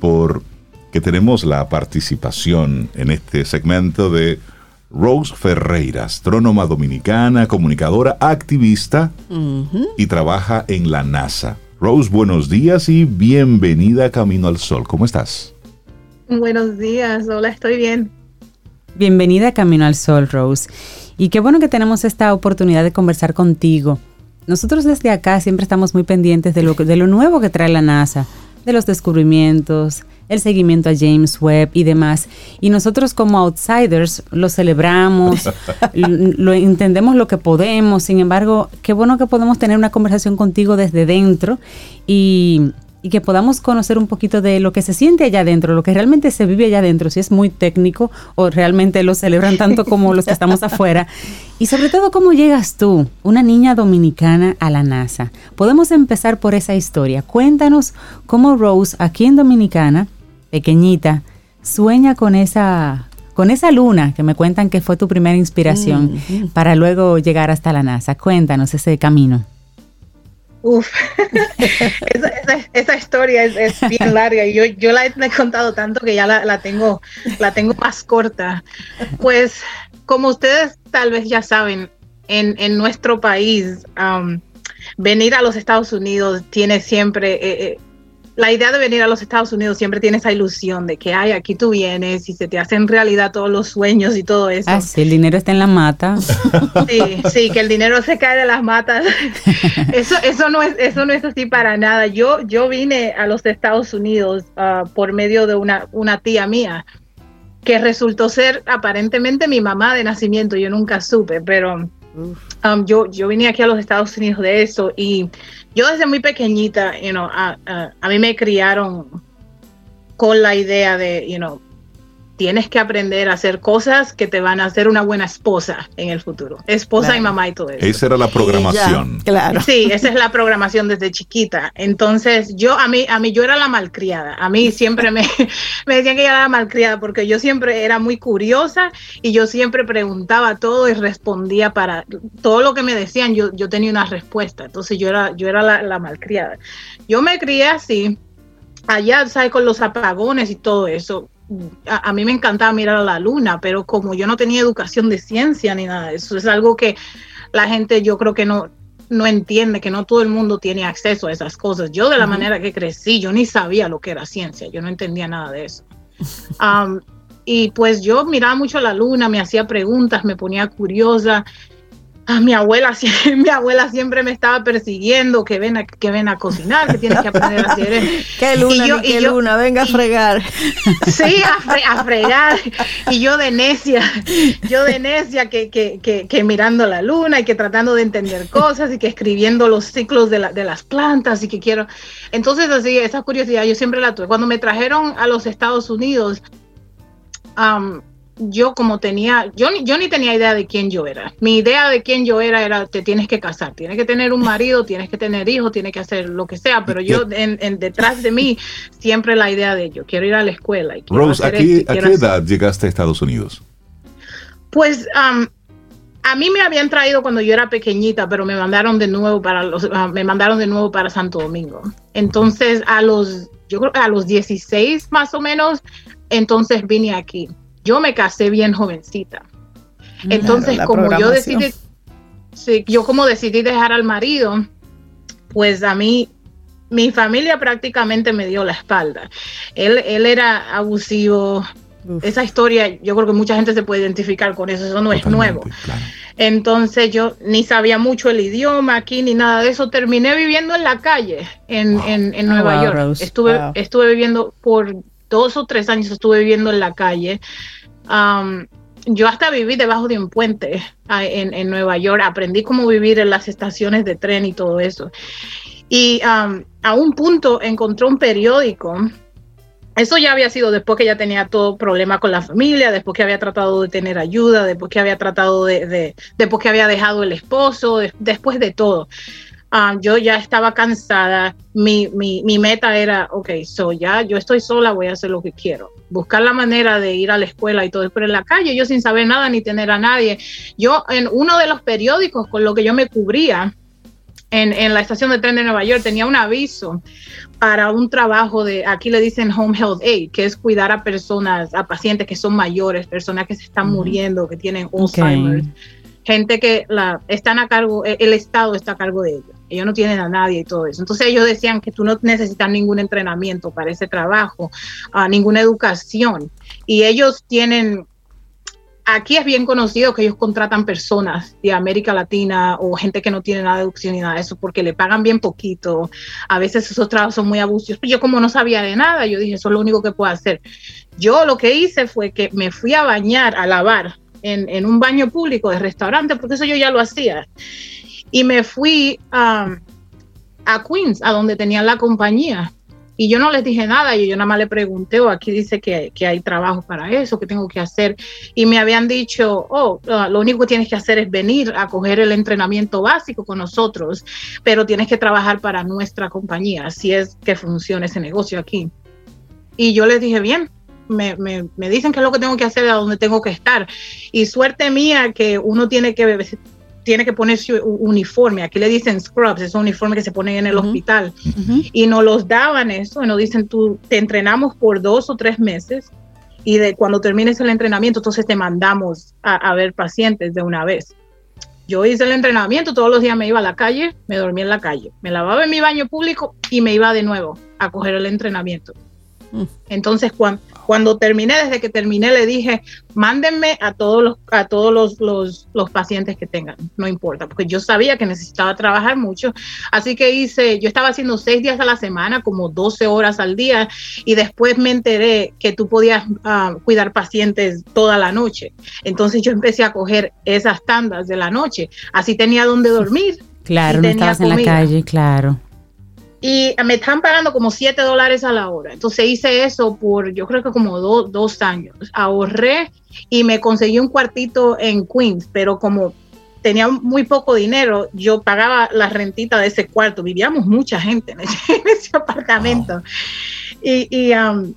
porque tenemos la participación en este segmento de Rose Ferreira, astrónoma dominicana, comunicadora, activista y trabaja en la NASA. Rose, buenos días y bienvenida a Camino al Sol. ¿Cómo estás? Buenos días, hola, estoy bien. Bienvenida a Camino al Sol, Rose. Y qué bueno que tenemos esta oportunidad de conversar contigo. Nosotros desde acá siempre estamos muy pendientes de lo, de lo nuevo que trae la NASA, de los descubrimientos, el seguimiento a James Webb y demás. Y nosotros como outsiders lo celebramos, lo, entendemos lo que podemos. Sin embargo, qué bueno que podemos tener una conversación contigo desde dentro y y que podamos conocer un poquito de lo que se siente allá adentro, lo que realmente se vive allá adentro, si es muy técnico o realmente lo celebran tanto como los que estamos afuera. Y sobre todo, ¿cómo llegas tú, una niña dominicana, a la NASA? Podemos empezar por esa historia. Cuéntanos cómo Rose, aquí en Dominicana, pequeñita, sueña con esa con esa luna que me cuentan que fue tu primera inspiración mm, para luego llegar hasta la NASA. Cuéntanos ese camino. Uf, esa, historia es, bien larga y yo, yo la he contado tanto que ya la, tengo, la tengo más corta. Pues como ustedes tal vez ya saben, en, en nuestro país, um, venir a los Estados Unidos tiene siempre eh, eh, la idea de venir a los Estados Unidos siempre tiene esa ilusión de que, ay, aquí tú vienes y se te hacen realidad todos los sueños y todo eso. Ah, sí, el dinero está en la mata. Sí, sí, que el dinero se cae de las matas. Eso, eso, no, es, eso no es así para nada. Yo, yo vine a los Estados Unidos ah, por medio de una, una tía mía que resultó ser aparentemente mi mamá de nacimiento. Yo nunca supe, pero um, yo, yo vine aquí a los Estados Unidos de eso y yo desde muy pequeñita, you know, a, a, mí me criaron con la idea de, you know, tienes que aprender a hacer cosas que te van a hacer una buena esposa en el futuro. Esposa y mamá y todo eso. Esa era la programación. claro. Sí, esa es la programación desde chiquita. Entonces, yo a mí a mí yo era la malcriada. A mí siempre me, me decían que yo era la malcriada porque yo siempre era muy curiosa y yo siempre preguntaba todo y respondía para todo lo que me decían, yo yo tenía una respuesta. Entonces, yo era yo era la, la malcriada. Yo me crié así allá, ¿sabes? Con los apagones y todo eso a, mí me encantaba mirar a la luna, pero como yo no tenía educación de ciencia ni nada, eso es algo que la gente yo creo que no, no entiende, que no todo el mundo tiene acceso a esas cosas. Yo de la manera que crecí, yo ni sabía lo que era ciencia, yo no entendía nada de eso. y pues yo miraba mucho a la luna, me hacía preguntas, me ponía curiosa. Ah, mi abuela, mi abuela siempre me estaba persiguiendo, que ven a, que ven a cocinar, que tienes que aprender a hacer qué luna, qué luna, venga a fregar. Sí, a, fregar. Y yo de necia, yo de necia que, que, que, mirando la luna y que tratando de entender cosas y que escribiendo los ciclos de, de las plantas y que quiero. Entonces, así, esa curiosidad yo siempre la tuve. Cuando me trajeron a los Estados Unidos, yo como tenía, yo ni, yo ni tenía idea de quién yo era. Mi idea de quién yo era era, te tienes que casar, tienes que tener un marido, tienes que tener hijos, tienes que hacer lo que sea, pero yo en, detrás de mí siempre la idea de yo quiero ir a la escuela. Y Rose, ¿a qué, edad llegaste a Estados Unidos? Pues a mí me habían traído cuando yo era pequeñita, pero me mandaron de nuevo para los, me mandaron de nuevo para Santo Domingo. Entonces a los, yo creo a los 16 más o menos, entonces vine aquí yo me casé bien jovencita. Entonces, como yo decidí, sí, yo como decidí dejar al marido, pues a mí, mi familia prácticamente me dio la espalda. Él, él era abusivo. Esa historia, yo creo que mucha gente se puede identificar con eso, eso no es nuevo. Entonces yo ni sabía mucho el idioma aquí ni nada de eso. Terminé viviendo en la calle en, en, Nueva York. Estuve, estuve viviendo por dos o tres años, estuve viviendo en la calle yo hasta viví debajo de un puente en, Nueva York, aprendí cómo vivir en las estaciones de tren y todo eso. Y a un punto encontré un periódico. Eso ya había sido después que ya tenía todo problema con la familia, después que había tratado de tener ayuda, después que había tratado de, después que había dejado el esposo, después de todo. Ah, yo ya estaba cansada, mi, mi, mi, meta era, ok, so ya yo estoy sola, voy a hacer lo que quiero. Buscar la manera de ir a la escuela y todo, pero en la calle, yo sin saber nada ni tener a nadie. Yo en uno de los periódicos con lo que yo me cubría, en, en, la estación de tren de Nueva York tenía un aviso para un trabajo de, aquí le dicen Home Health Aid, que es cuidar a personas, a pacientes que son mayores, personas que se están muriendo, que tienen Alzheimer, gente que la, están a cargo, el Estado está a cargo de ellos ellos no tienen a nadie y todo eso. Entonces ellos decían que tú no necesitas ningún entrenamiento para ese trabajo, uh, ninguna educación. Y ellos tienen, aquí es bien conocido que ellos contratan personas de América Latina o gente que no tiene nada de educación ni nada de eso porque le pagan bien poquito. A veces esos trabajos son muy abusivos. Pero yo como no sabía de nada, yo dije, eso es lo único que puedo hacer. Yo lo que hice fue que me fui a bañar, a lavar en, en un baño público de restaurante, porque eso yo ya lo hacía y me fui a Queens, a donde tenían la compañía. Y yo no les dije nada, y yo nada más le pregunté, o oh, aquí dice que, que, hay trabajo para eso, que tengo que hacer. Y me habían dicho, oh, ah, lo único que tienes que hacer es venir a coger el entrenamiento básico con nosotros, pero tienes que trabajar para nuestra compañía, así es que funciona ese negocio aquí. Y yo les dije, bien, me, me, me, dicen qué es lo que tengo que hacer, a dónde tengo que estar. Y suerte mía que uno tiene que tiene que ponerse un uniforme. Aquí le dicen scrubs, esos uniformes que se ponen en el hospital. Y nos los daban eso, y nos dicen, tú te entrenamos por dos o tres meses y de cuando termines el entrenamiento, entonces te mandamos a, ver pacientes de una vez. Yo hice el entrenamiento, todos los días me iba a la calle, me dormía en la calle, me lavaba en mi baño público y me iba de nuevo a coger el entrenamiento. Entonces, cuando, cuando terminé, desde que terminé, le dije, mándenme a todos los, a todos los, los, pacientes que tengan, no importa, porque yo sabía que necesitaba trabajar mucho. Así que hice, yo estaba haciendo seis días a la semana, como 12 horas al día, y después me enteré que tú podías ah, cuidar pacientes toda la noche. Entonces yo empecé a coger esas tandas de la noche. Así tenía donde dormir. Claro, no estabas en la calle, claro y me están pagando como 7 dólares a la hora. Entonces hice eso por yo creo que como dos años. Ahorré y me conseguí un cuartito en Queens, pero como tenía muy poco dinero, yo pagaba la rentita de ese cuarto. Vivíamos mucha gente en ese, apartamento. Y, um,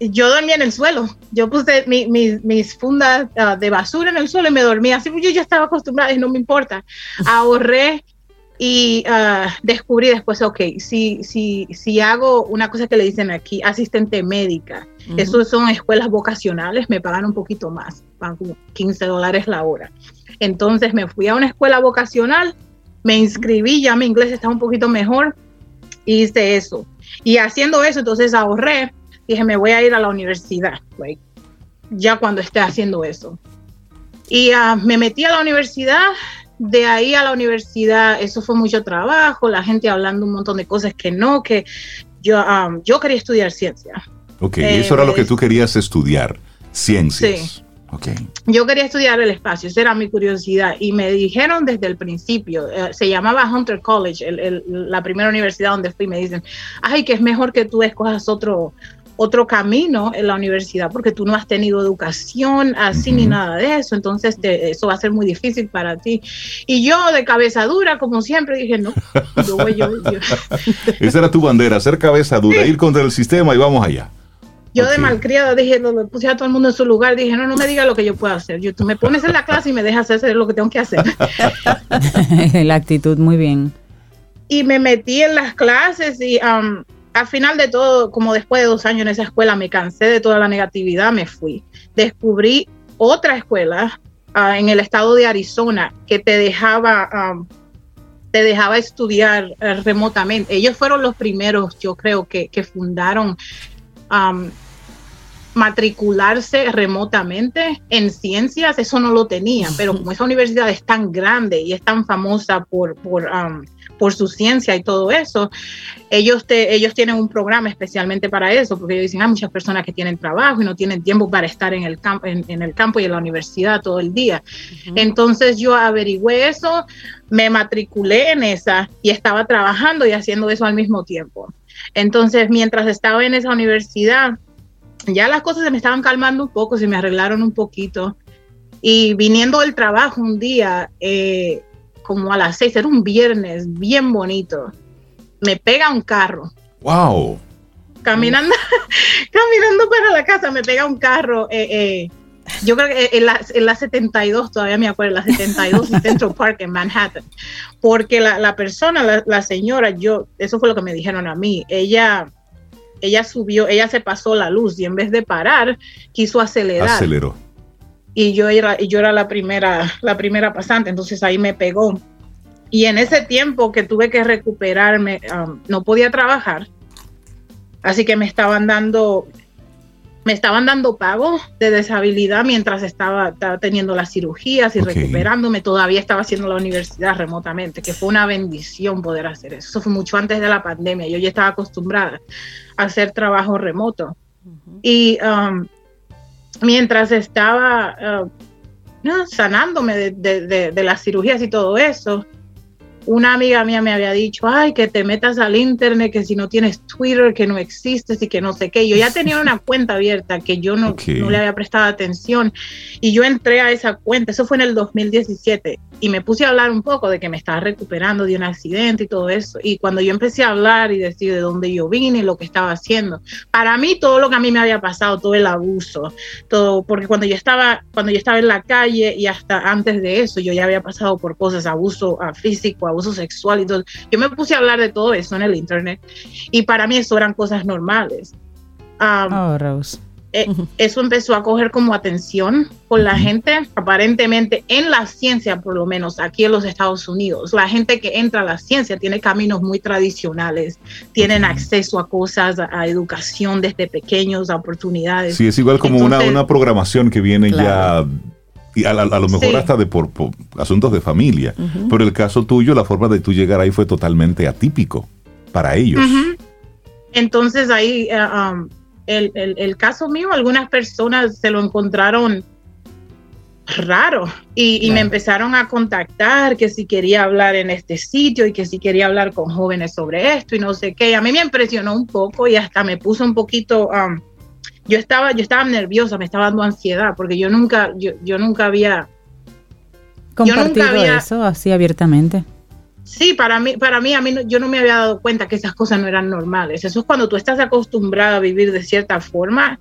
yo dormía en el suelo. Yo puse mis fundas uh, de basura en el suelo y me dormía. Así yo ya estaba acostumbrada y no me importa. Ahorré y ah, descubrí después, ok, si, si, si hago una cosa que le dicen aquí, asistente médica, eso son escuelas vocacionales, me pagan un poquito más, pagan como 15 dólares la hora. Entonces me fui a una escuela vocacional, me inscribí, ya mi inglés estaba un poquito mejor, hice eso. Y haciendo eso, entonces ahorré, dije, me voy a ir a la universidad, ya cuando esté haciendo eso. Y ah, me metí a la universidad, de ahí a la universidad, eso fue mucho trabajo, la gente hablando un montón de cosas que no, que yo, um, yo quería estudiar ciencia. Ok, eso era lo que tú querías estudiar, ciencias. Sí. Okay. Yo quería estudiar el espacio, esa era mi curiosidad. Y me dijeron desde el principio, eh, se llamaba Hunter College, la primera universidad donde fui, me dicen, ay, que es mejor que tú escojas otro, otro camino en la universidad porque tú no has tenido educación así ni nada de eso, entonces eso va a ser muy difícil para ti. Y yo de cabeza dura, como siempre, dije, no, yo voy, yo, Esa era tu bandera, ser cabeza dura, ir contra el sistema y vamos allá. Yo de malcriada dije, lo puse a todo el mundo en su lugar, dije, no, no me diga lo que yo puedo hacer. Yo, tú me pones en la clase y me dejas hacer lo que tengo que hacer. la actitud, muy bien. Y me metí en las clases y um, al final de todo, como después de dos años en esa escuela, me cansé de toda la negatividad, me fui. Descubrí otra escuela uh, en el estado de Arizona que te dejaba... Um, te dejaba estudiar uh, remotamente. Ellos fueron los primeros, yo creo, que, fundaron matricularse remotamente en ciencias, eso no lo tenía, pero como esa universidad es tan grande y es tan famosa por, por, um, por su ciencia y todo eso, ellos, te, ellos tienen un programa especialmente para eso, porque ellos dicen, hay muchas personas que tienen trabajo y no tienen tiempo para estar en el, campo en, el campo y en la universidad todo el día. Entonces yo averigüé eso, me matriculé en esa y estaba trabajando y haciendo eso al mismo tiempo. Entonces, mientras estaba en esa universidad, ya las cosas se me estaban calmando un poco, se me arreglaron un poquito. Y viniendo del trabajo un día, eh, como a las seis, era un viernes bien bonito, me pega un carro. ¡Wow! Caminando, caminando para la casa, me pega un carro. Eh, eh, yo creo que en la, en la, 72, todavía me acuerdo, la 72 en Central Park en Manhattan, porque la, la persona, la, la, señora, yo, eso fue lo que me dijeron a mí, ella ella subió, ella se pasó la luz y en vez de parar, quiso acelerar. Aceleró. Y yo era, y yo era la primera, la primera pasante, entonces ahí me pegó. Y en ese tiempo que tuve que recuperarme, um, no podía trabajar, así que me estaban dando, me estaban dando pago de deshabilidad mientras estaba, teniendo las cirugías y recuperándome. Todavía estaba haciendo la universidad remotamente, que fue una bendición poder hacer eso. Eso fue mucho antes de la pandemia. Yo ya estaba acostumbrada a hacer trabajo remoto. Y um, mientras estaba uh, sanándome de las cirugías y todo eso, una amiga mía me había dicho, ay, que te metas al internet, que si no tienes Twitter, que no existes y que no sé qué. Yo ya tenía una cuenta abierta que yo no, no, le había prestado atención y yo entré a esa cuenta, eso fue en el 2017, y me puse a hablar un poco de que me estaba recuperando de un accidente y todo eso. Y cuando yo empecé a hablar y decir de dónde yo vine y lo que estaba haciendo, para mí todo lo que a mí me había pasado, todo el abuso, todo, porque cuando yo estaba, cuando yo estaba en la calle y hasta antes de eso, yo ya había pasado por cosas, abuso físico, abuso sexual y todo. Yo me puse a hablar de todo eso en el internet y para mí eso eran cosas normales. oh, Rose. Eh, eso empezó a coger como atención con la gente, aparentemente en la ciencia, por lo menos aquí en los Estados Unidos. La gente que entra a la ciencia tiene caminos muy tradicionales, tienen acceso a cosas, a, educación desde pequeños, a oportunidades. Sí, es igual como una, una, programación que viene ya y a, lo mejor hasta de por, asuntos de familia. Pero el caso tuyo, la forma de tú llegar ahí fue totalmente atípico para ellos. Entonces ahí, um, el, el, caso mío, algunas personas se lo encontraron raro y, me empezaron a contactar que si quería hablar en este sitio y que si quería hablar con jóvenes sobre esto y no sé qué. A mí me impresionó un poco y hasta me puso un poquito... Um, yo estaba, yo estaba nerviosa, me estaba dando ansiedad, porque yo nunca, yo, yo nunca había compartido eso así abiertamente. Sí, para mí, para mí, a mí yo no me había dado cuenta que esas cosas no eran normales. Eso es cuando tú estás acostumbrada a vivir de cierta forma.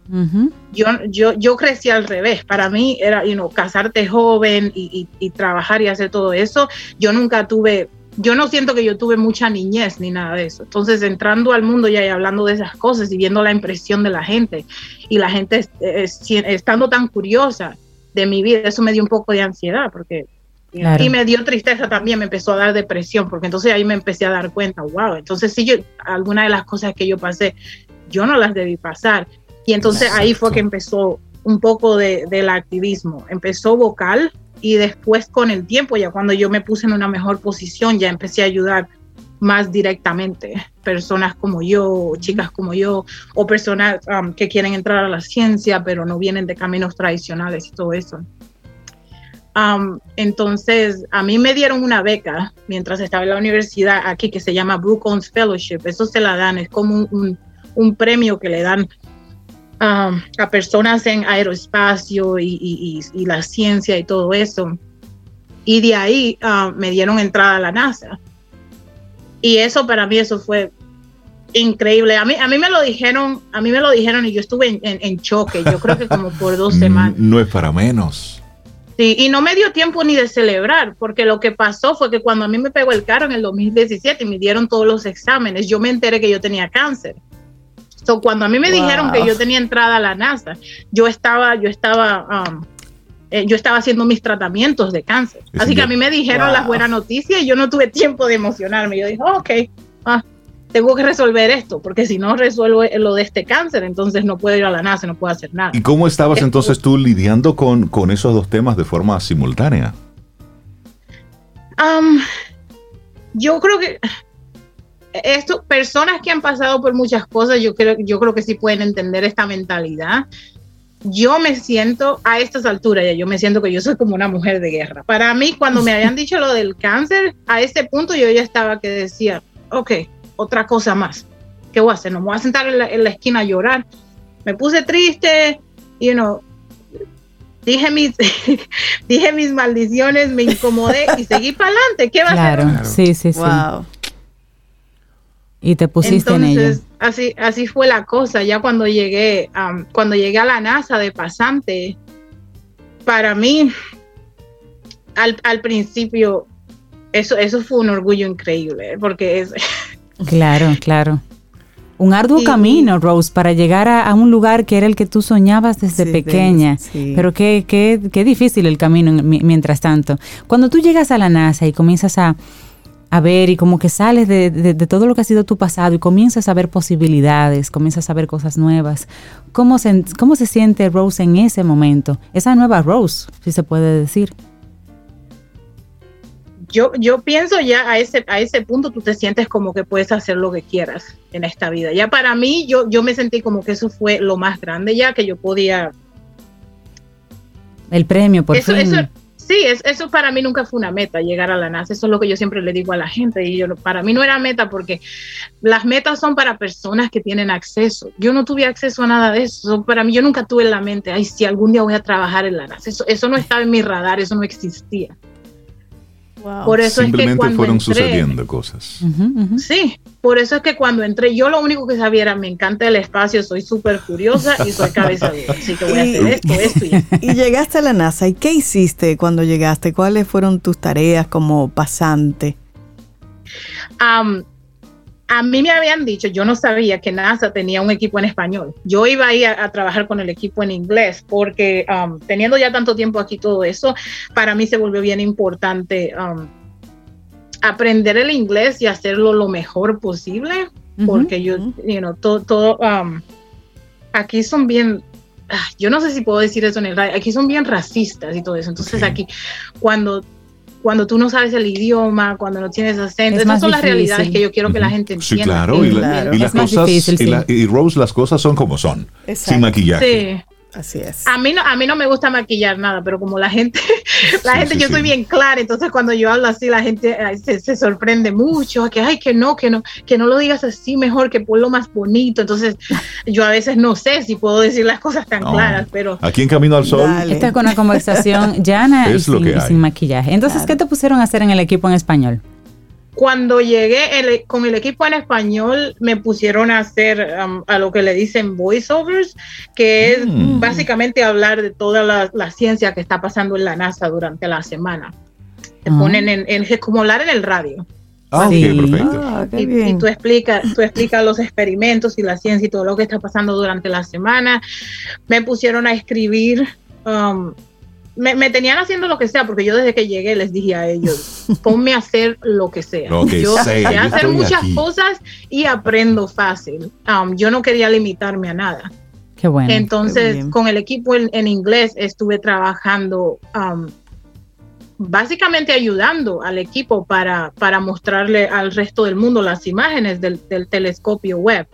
yo, yo, yo crecí al revés. Para mí era, you know, casarte joven y, y, y trabajar y hacer todo eso. Yo nunca tuve yo no siento que yo tuve mucha niñez ni nada de eso. Entonces, entrando al mundo ya y hablando de esas cosas y viendo la impresión de la gente y la gente estando tan curiosa de mi vida, eso me dio un poco de ansiedad porque y me dio tristeza también, me empezó a dar depresión porque entonces ahí me empecé a dar cuenta, wow, entonces sí, yo, algunas de las cosas que yo pasé, yo no las debí pasar. Y entonces ahí fue que empezó un poco de, del activismo. Empezó vocal, y después con el tiempo, ya cuando yo me puse en una mejor posición, ya empecé a ayudar más directamente personas como yo, chicas como yo, o personas um, que quieren entrar a la ciencia pero no vienen de caminos tradicionales y todo eso. Um, entonces, a mí me dieron una beca mientras estaba en la universidad aquí que se llama Brook Fellowship. Eso se la dan, es como un, un, premio que le dan um, a personas en aeroespacio y, y, y, la ciencia y todo eso. Y de ahí uh, me dieron entrada a la NASA. Y eso para mí, eso fue increíble. A mí, a mí me lo dijeron, a mí me lo dijeron y yo estuve en, en, choque, yo creo que como por dos semanas. No es para menos. Sí, y no me dio tiempo ni de celebrar, porque lo que pasó fue que cuando a mí me pegó el carro en el 2017 y me dieron todos los exámenes, yo me enteré que yo tenía cáncer. So, cuando a mí me dijeron que yo tenía entrada a la NASA, yo estaba, yo estaba, um, eh, yo estaba haciendo mis tratamientos de cáncer. Así que a mí me dijeron las buenas noticias y yo no tuve tiempo de emocionarme. Yo dije, ok, ah, tengo que resolver esto, porque si no resuelvo lo de este cáncer, entonces no puedo ir a la NASA, no puedo hacer nada. ¿Y cómo estabas entonces tú lidiando con, con esos dos temas de forma simultánea? yo creo que esto, personas que han pasado por muchas cosas, yo creo, yo creo que sí pueden entender esta mentalidad yo me siento a estas alturas, ya yo me siento que yo soy como una mujer de guerra. Para mí, cuando me habían dicho lo del cáncer, a este punto yo ya estaba que decía, ok, otra cosa más. ¿Qué voy a hacer? No me voy a sentar en la, esquina a llorar. Me puse triste, you know, dije mis, dije mis maldiciones, me incomodé y seguí para adelante. ¿Qué va a hacer? Claro, sí, sí, sí. Y te pusiste en ello. Así, así fue la cosa. Ya cuando llegué, cuando llegué a la NASA de pasante, para mí, al, al, principio, eso, eso fue un orgullo increíble, porque es... Claro, claro. Un arduo camino, Rose, para llegar a, un lugar que era el que tú soñabas desde pequeña. Pero qué, qué, qué difícil el camino mientras tanto. Cuando tú llegas a la NASA y comienzas a, a ver y como que sales de, todo lo que ha sido tu pasado y comienzas a ver posibilidades, comienzas a ver cosas nuevas. ¿Cómo se, cómo se siente Rose en ese momento? Esa nueva Rose, si se puede decir. Yo, yo pienso ya a ese, a ese punto tú te sientes como que puedes hacer lo que quieras en esta vida. Ya para mí yo, yo me sentí como que eso fue lo más grande ya que yo podía... El premio, por fin. Sí, eso para mí nunca fue una meta, llegar a la NASA. Eso es lo que yo siempre le digo a la gente. Y yo, para mí no era meta porque las metas son para personas que tienen acceso. Yo no tuve acceso a nada de eso. Para mí, yo nunca tuve en la mente, ay, si algún día voy a trabajar en la NASA. Eso, eso no estaba en mi radar, eso no existía. Por eso Simplemente es que cuando fueron sucediendo cosas. Sí, por eso es que cuando entré, yo lo único que sabía era, me encanta el espacio, soy súper curiosa y soy cabeza de Así que voy a hacer esto, esto y Y llegaste a la NASA, ¿y qué hiciste cuando llegaste? ¿Cuáles fueron tus tareas como pasante? A mí me habían dicho, yo no sabía que NASA tenía un equipo en español. Yo iba a ir a, trabajar con el equipo en inglés porque um, teniendo ya tanto tiempo aquí todo eso, para mí se volvió bien importante um, aprender el inglés y hacerlo lo mejor posible porque yo, you know, todo, todo um, aquí son bien ah, yo no sé si puedo decir eso en el radio, aquí son bien racistas y todo eso. Entonces aquí, cuando cuando tú no sabes el idioma, cuando no tienes acento. Esas son las realidades que yo quiero que la gente entienda. Sí, claro. Y, las cosas, y, Rose, las cosas son como son, sin maquillaje. Sí. Así es. A mí no, a mí no me gusta maquillar nada, pero como la gente, la gente, yo soy bien clara, entonces cuando yo hablo así, la gente se, sorprende mucho, que ay, que no, que no, que no lo digas así mejor, que ponlo más bonito. Entonces, yo a veces no sé si puedo decir las cosas tan claras, pero. Aquí en Camino al Sol. Esta con una conversación llana y, sin, maquillaje. Entonces, ¿qué te pusieron a hacer en el equipo en español? Cuando llegué con el equipo en español, me pusieron a hacer um, a lo que le dicen voiceovers, que es mm. básicamente hablar de toda la, ciencia que está pasando en la NASA durante la semana. Te ah. ponen en, en, como hablar en el radio. Ah, perfecto. Ah, y, tú explicas tú explicas los experimentos y la ciencia y todo lo que está pasando durante la semana. Me pusieron a escribir um, me, tenían haciendo lo que sea, porque yo desde que llegué les dije a ellos, ponme a hacer lo que sea. yo sé hacer muchas cosas y aprendo fácil. Um, yo no quería limitarme a nada. Qué bueno. Entonces, con el equipo en, inglés estuve trabajando um, básicamente ayudando al equipo para, para mostrarle al resto del mundo las imágenes del, telescopio web,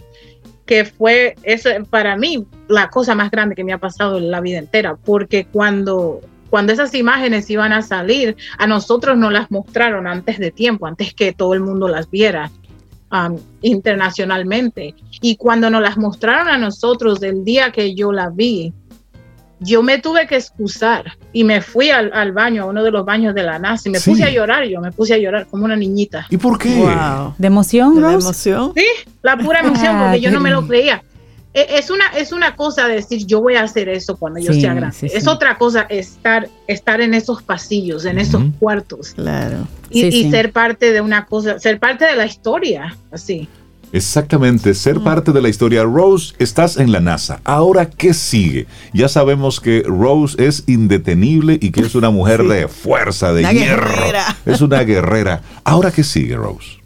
que fue eso, para mí la cosa más grande que me ha pasado en la vida entera, porque cuando, cuando esas imágenes iban a salir, a nosotros nos las mostraron antes de tiempo, antes que todo el mundo las viera. Um, internacionalmente y cuando nos las mostraron a nosotros del día que yo la vi yo me tuve que excusar y me fui al, baño, a uno de los baños de la NASA y me puse a llorar, yo me puse a llorar como una niñita. ¿Y por qué? ¿De emoción, ¿De emoción? Sí, la pura emoción, porque yo no me lo creía. E, es una, es una cosa decir, yo voy a hacer eso cuando yo sea grande. es otra cosa estar, estar en esos pasillos, en esos cuartos. Claro. Y, y ser parte de una cosa, ser parte de la historia, así. Exactamente, ser parte de la historia. Rose, estás en la NASA. Ahora, ¿qué sigue? Ya sabemos que Rose es indetenible y que es una mujer de fuerza, de hierro. Es una guerrera. Ahora, ¿qué sigue, Rose?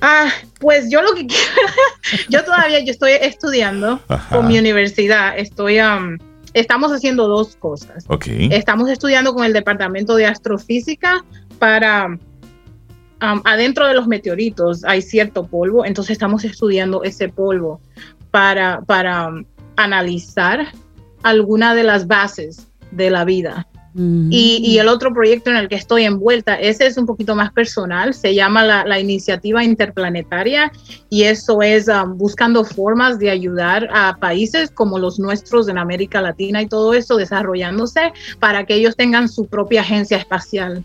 Ah, pues yo lo que quiero, yo todavía yo estoy estudiando con mi universidad. Estoy, estamos haciendo dos cosas. Okay. Estamos estudiando con el departamento de astrofísica para adentro de los meteoritos hay cierto polvo, entonces estamos estudiando ese polvo para, para analizar alguna de las bases de la vida. y, el otro proyecto en el que estoy envuelta, ese es un poquito más personal, se llama la, Iniciativa Interplanetaria y eso es buscando formas de ayudar a países como los nuestros en América Latina y todo eso desarrollándose para que ellos tengan su propia agencia espacial.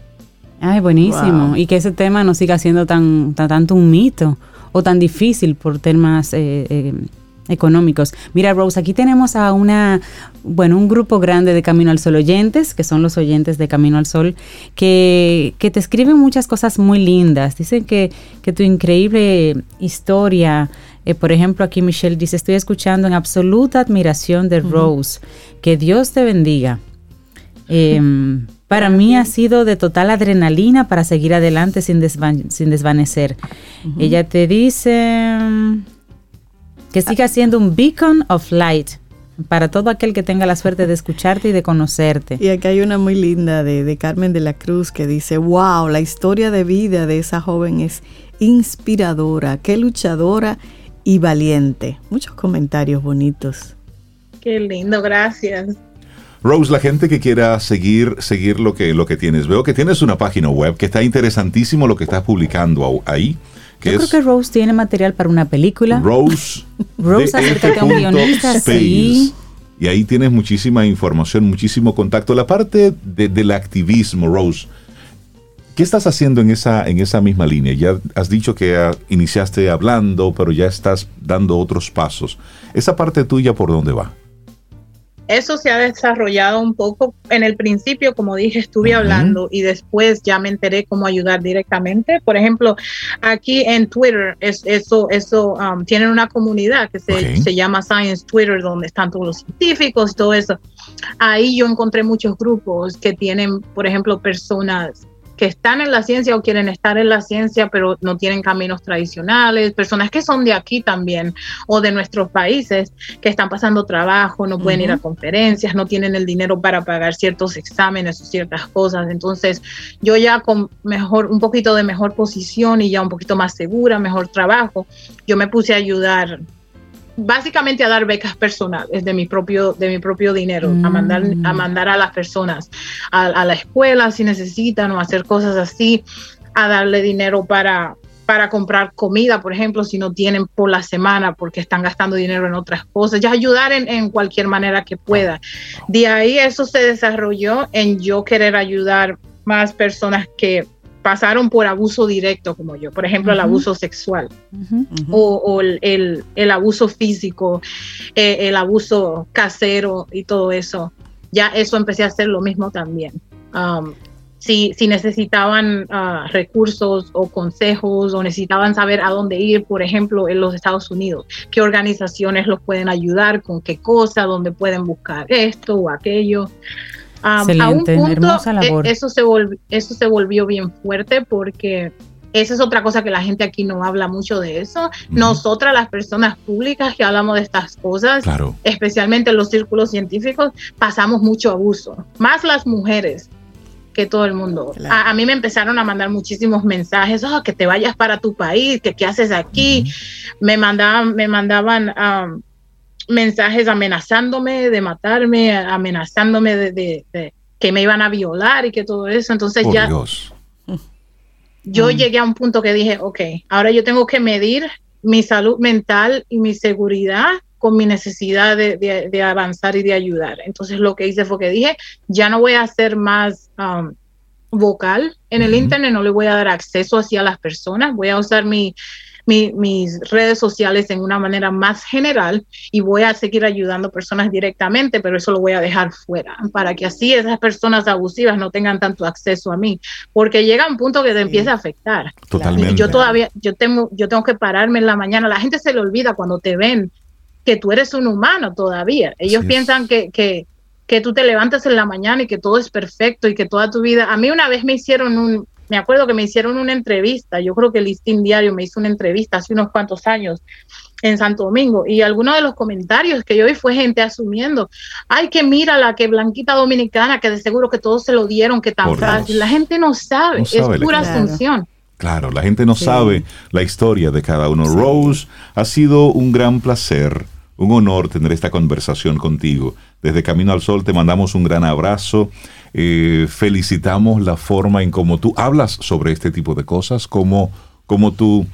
Ay, buenísimo. Y que ese tema no siga siendo tan, tanto un mito o tan difícil por temas eh, eh, económicos. Mira, Rose, aquí tenemos a una, bueno, un grupo grande de Camino al Sol oyentes, que son los oyentes de Camino al Sol, que, que te escriben muchas cosas muy lindas. Dicen que, que tu increíble historia, eh, por ejemplo, aquí Michelle dice, estoy escuchando en absoluta admiración de Rose. Que Dios te bendiga. Em, para mí ha sido de total adrenalina para seguir adelante sin, sin desvanecer. Ella te dice mm, que siga siendo un beacon of light para todo aquel que tenga la suerte de escucharte y de conocerte. Y aquí hay una muy linda de, de, Carmen de la Cruz que dice, wow, la historia de vida de esa joven es inspiradora, qué luchadora y valiente. Muchos comentarios bonitos. Qué lindo, gracias. Rose, la gente que quiera seguir, seguir lo que, lo que tienes, veo que tienes una página web que está interesantísimo lo que estás publicando ahí. Que Yo creo que Rose tiene material para una película. Rose. Rose acerca un guionista, sí. Y ahí tienes muchísima información, muchísimo contacto. La parte del activismo, Rose. ¿Qué estás haciendo en esa, en esa misma línea? Ya has dicho que iniciaste hablando, pero ya estás dando otros pasos. ¿Esa parte tuya por dónde va? Eso se ha desarrollado un poco. En el principio, como dije, estuve hablando y después ya me enteré cómo ayudar directamente. Por ejemplo, aquí en Twitter, es, eso, eso um, tienen una comunidad que se, se llama Science Twitter, donde están todos los científicos y todo eso. Ahí yo encontré muchos grupos que tienen, por ejemplo, personas que están en la ciencia o quieren estar en la ciencia, pero no tienen caminos tradicionales, personas que son de aquí también o de nuestros países, que están pasando trabajo, no pueden ir a conferencias, no tienen el dinero para pagar ciertos exámenes o ciertas cosas. Entonces, yo ya con mejor, un poquito de mejor posición y ya un poquito más segura, mejor trabajo, yo me puse a ayudar básicamente a dar becas personales de mi propio, de mi propio dinero, a, mandar, a mm. mandar a las personas a, la escuela si necesitan o hacer cosas así, a darle dinero para, para comprar comida, por ejemplo, si no tienen por la semana porque están gastando dinero en otras cosas, ya ayudar en, en cualquier manera que pueda. De ahí eso se desarrolló en yo querer ayudar más personas que pasaron por abuso directo como yo, por ejemplo, el abuso sexual o, el, abuso físico, eh, el abuso casero y todo eso. Ya eso empecé a hacer lo mismo también. Um, si, si, necesitaban uh, recursos o consejos o necesitaban saber a dónde ir, por ejemplo, en los Estados Unidos, qué organizaciones los pueden ayudar, con qué cosa, dónde pueden buscar esto o aquello. Excelente, hermosa eh, labor. Eso se, volvió, eso se volvió bien fuerte porque esa es otra cosa que la gente aquí no habla mucho de eso. Nosotras, las personas públicas que hablamos de estas cosas, especialmente en los círculos científicos, pasamos mucho abuso. Más las mujeres que todo el mundo. A, mí me empezaron a mandar muchísimos mensajes, oh, que te vayas para tu país, que qué haces aquí. Me mandaban, me mandaban um, mensajes amenazándome de matarme, amenazándome de, que me iban a violar y que todo eso. Entonces ya yo mm. llegué a un punto que dije, ok, ahora yo tengo que medir mi salud mental y mi seguridad con mi necesidad de, avanzar y de ayudar. Entonces lo que hice fue que dije, ya no voy a ser más um, vocal en el Internet, no le voy a dar acceso hacia las personas, voy a usar mi, mis redes sociales en una manera más general y voy a seguir ayudando personas directamente, pero eso lo voy a dejar fuera para que así esas personas abusivas no tengan tanto acceso a mí, porque llega un punto que te empieza a afectar. Totalmente. Yo todavía, yo tengo, yo tengo que pararme en la mañana. La gente se le olvida cuando te ven que tú eres un humano todavía. Ellos piensan que, que, que tú te levantas en la mañana y que todo es perfecto y que toda tu vida. A mí una vez me hicieron un, me acuerdo que me hicieron una entrevista, yo creo que el Listín Diario me hizo una entrevista hace unos cuantos años en Santo Domingo y algunos de los comentarios que yo vi fue gente asumiendo, ay, que mira la que Blanquita Dominicana, que de seguro que todos se lo dieron, que tan fácil. La gente no sabe, es pura asunción. Claro, la gente no sabe la historia de cada uno. Rose, ha sido un gran placer, un honor tener esta conversación contigo. Desde Camino al Sol te mandamos un gran abrazo. Eh, felicitamos la forma en cómo tú hablas sobre este tipo de cosas, cómo, cómo tú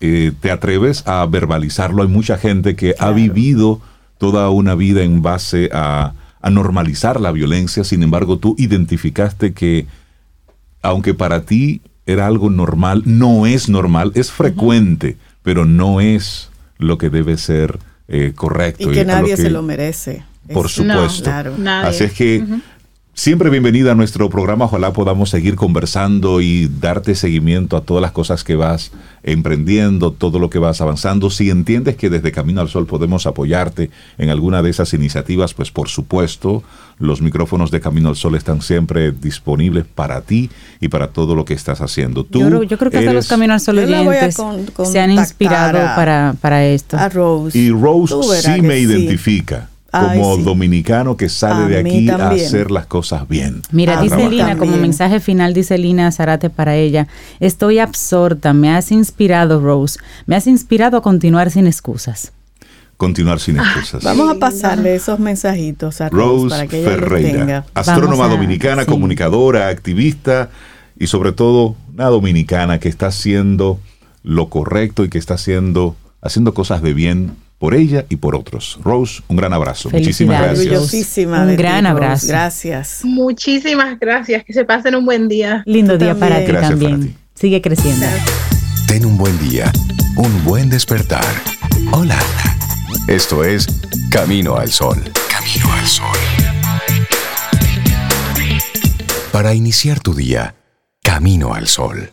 eh, te atreves a verbalizarlo. Hay mucha gente que ha vivido toda una vida en base a, normalizar la violencia, sin embargo tú identificaste que aunque para ti era algo normal, no es normal, es frecuente, pero no es lo que debe ser eh, correcto. Y que nadie se lo merece. Por supuesto. Así es que Siempre bienvenida a nuestro programa. Ojalá podamos seguir conversando y darte seguimiento a todas las cosas que vas emprendiendo, todo lo que vas avanzando. Si entiendes que desde Camino al Sol podemos apoyarte en alguna de esas iniciativas, pues por supuesto, los micrófonos de Camino al Sol están siempre disponibles para ti y para todo lo que estás haciendo. Tú yo, creo que hasta los Camino al Sol oyentes se han inspirado para, para esto. Y Rose sí me identifica como dominicano que sale de aquí a hacer las cosas bien. Mira, dice Lina, como mensaje final, dice Lina Zarate para ella, estoy absorta, me has inspirado, Rose, me has inspirado a continuar sin excusas. Continuar sin excusas. Vamos a pasarle esos mensajitos a Rose, para que ella Ferreira, tenga. astrónoma dominicana, comunicadora, activista y sobre todo una dominicana que está haciendo lo correcto y que está haciendo, haciendo cosas de bien por ella y por otros. Rose, un gran abrazo. Muchísimas gracias. Un gran abrazo. Gracias. Muchísimas gracias. Que se pasen un buen día. Lindo día para ti también. Sigue creciendo. Ten un buen día, un buen despertar. Hola. Esto es Camino al Sol. Camino al Sol. Para iniciar tu día, Camino al Sol.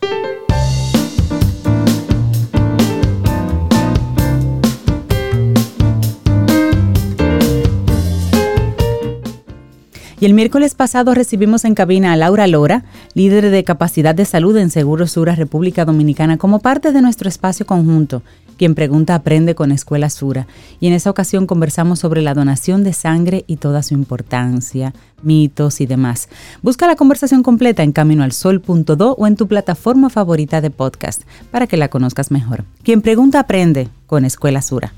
Y el miércoles pasado recibimos en cabina a Laura Lora, líder de capacidad de salud en Seguro Sura República Dominicana, como parte de nuestro espacio conjunto. Quien pregunta aprende con Escuela Sura. Y en esa ocasión conversamos sobre la donación de sangre y toda su importancia, mitos y demás. Busca la conversación completa en caminoalsol.do o en tu plataforma favorita de podcast para que la conozcas mejor. Quien pregunta aprende con Escuela Sura.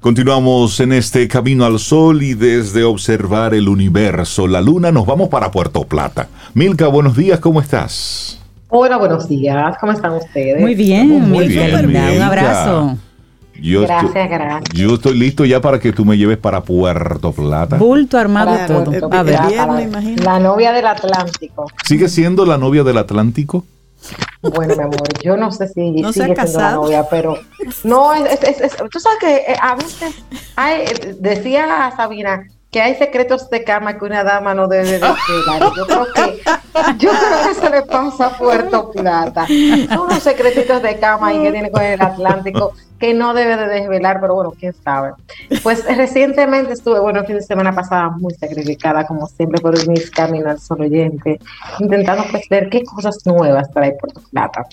Continuamos en este camino al sol y desde observar el universo, la luna, nos vamos para Puerto Plata. Milka, buenos días, ¿cómo estás? Hola, buenos días, ¿cómo están ustedes? Muy bien, muy bien, un abrazo. gracias, gracias. Yo estoy listo ya para que tú me lleves para Puerto Plata. Bulto armado todo. A ver, la novia del Atlántico. ¿Sigue siendo la novia del Atlántico? Bueno, mi amor, yo no sé si sigue siendo la novia, pero no, es, es, tú sabes que eh, a veces hay, decía Sabina que hay secretos de cama que una dama no debe desvelar. Yo creo que yo creo que se le pasa a Puerto Plata. Son unos secretitos de cama y que tiene con el Atlántico que no debe de desvelar, pero bueno, quién sabe. Pues recientemente estuve, bueno, el fin de semana pasada muy sacrificada, como siempre, por mis caminos al oyente, intentando pues ver qué cosas nuevas trae Puerto Plata.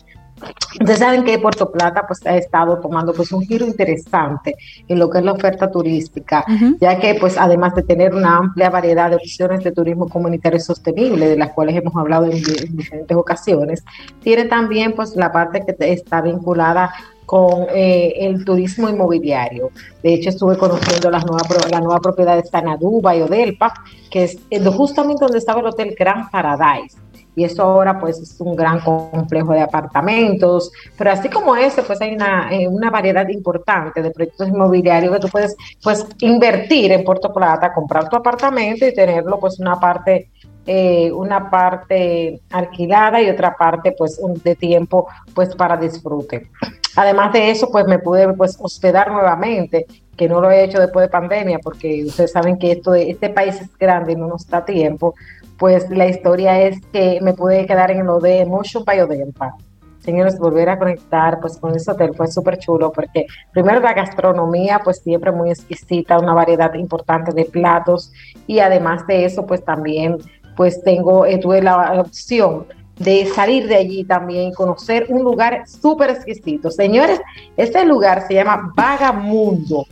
Ustedes saben que Puerto Plata pues ha estado tomando pues un giro interesante en lo que es la oferta turística, ya que pues además de tener una amplia variedad de opciones de turismo comunitario sostenible, de las cuales hemos hablado en, diferentes ocasiones, tiene también pues la parte que está vinculada con eh, el turismo inmobiliario. De hecho, estuve conociendo las nuevas, la nueva propiedad de Sanaduba y Odelpa, que es justamente donde estaba el Hotel Grand Paradise y eso ahora pues es un gran complejo de apartamentos, pero así como ese pues hay una, eh, una variedad importante de proyectos inmobiliarios que tú puedes pues invertir en Puerto Plata, comprar tu apartamento y tenerlo pues una parte eh, una parte alquilada y otra parte pues de tiempo pues para disfrute. Además de eso pues me pude pues hospedar nuevamente que no lo he hecho después de pandemia porque ustedes saben que esto este país es grande y no nos da tiempo pues la historia es que me pude quedar en lo de Motion by Odelpa. Señores, volver a conectar pues con ese hotel fue súper chulo porque primero la gastronomía pues siempre muy exquisita, una variedad importante de platos y además de eso pues también pues tengo, eh, tuve la opción de salir de allí también y conocer un lugar súper exquisito. Señores, este lugar se llama Vagamundo.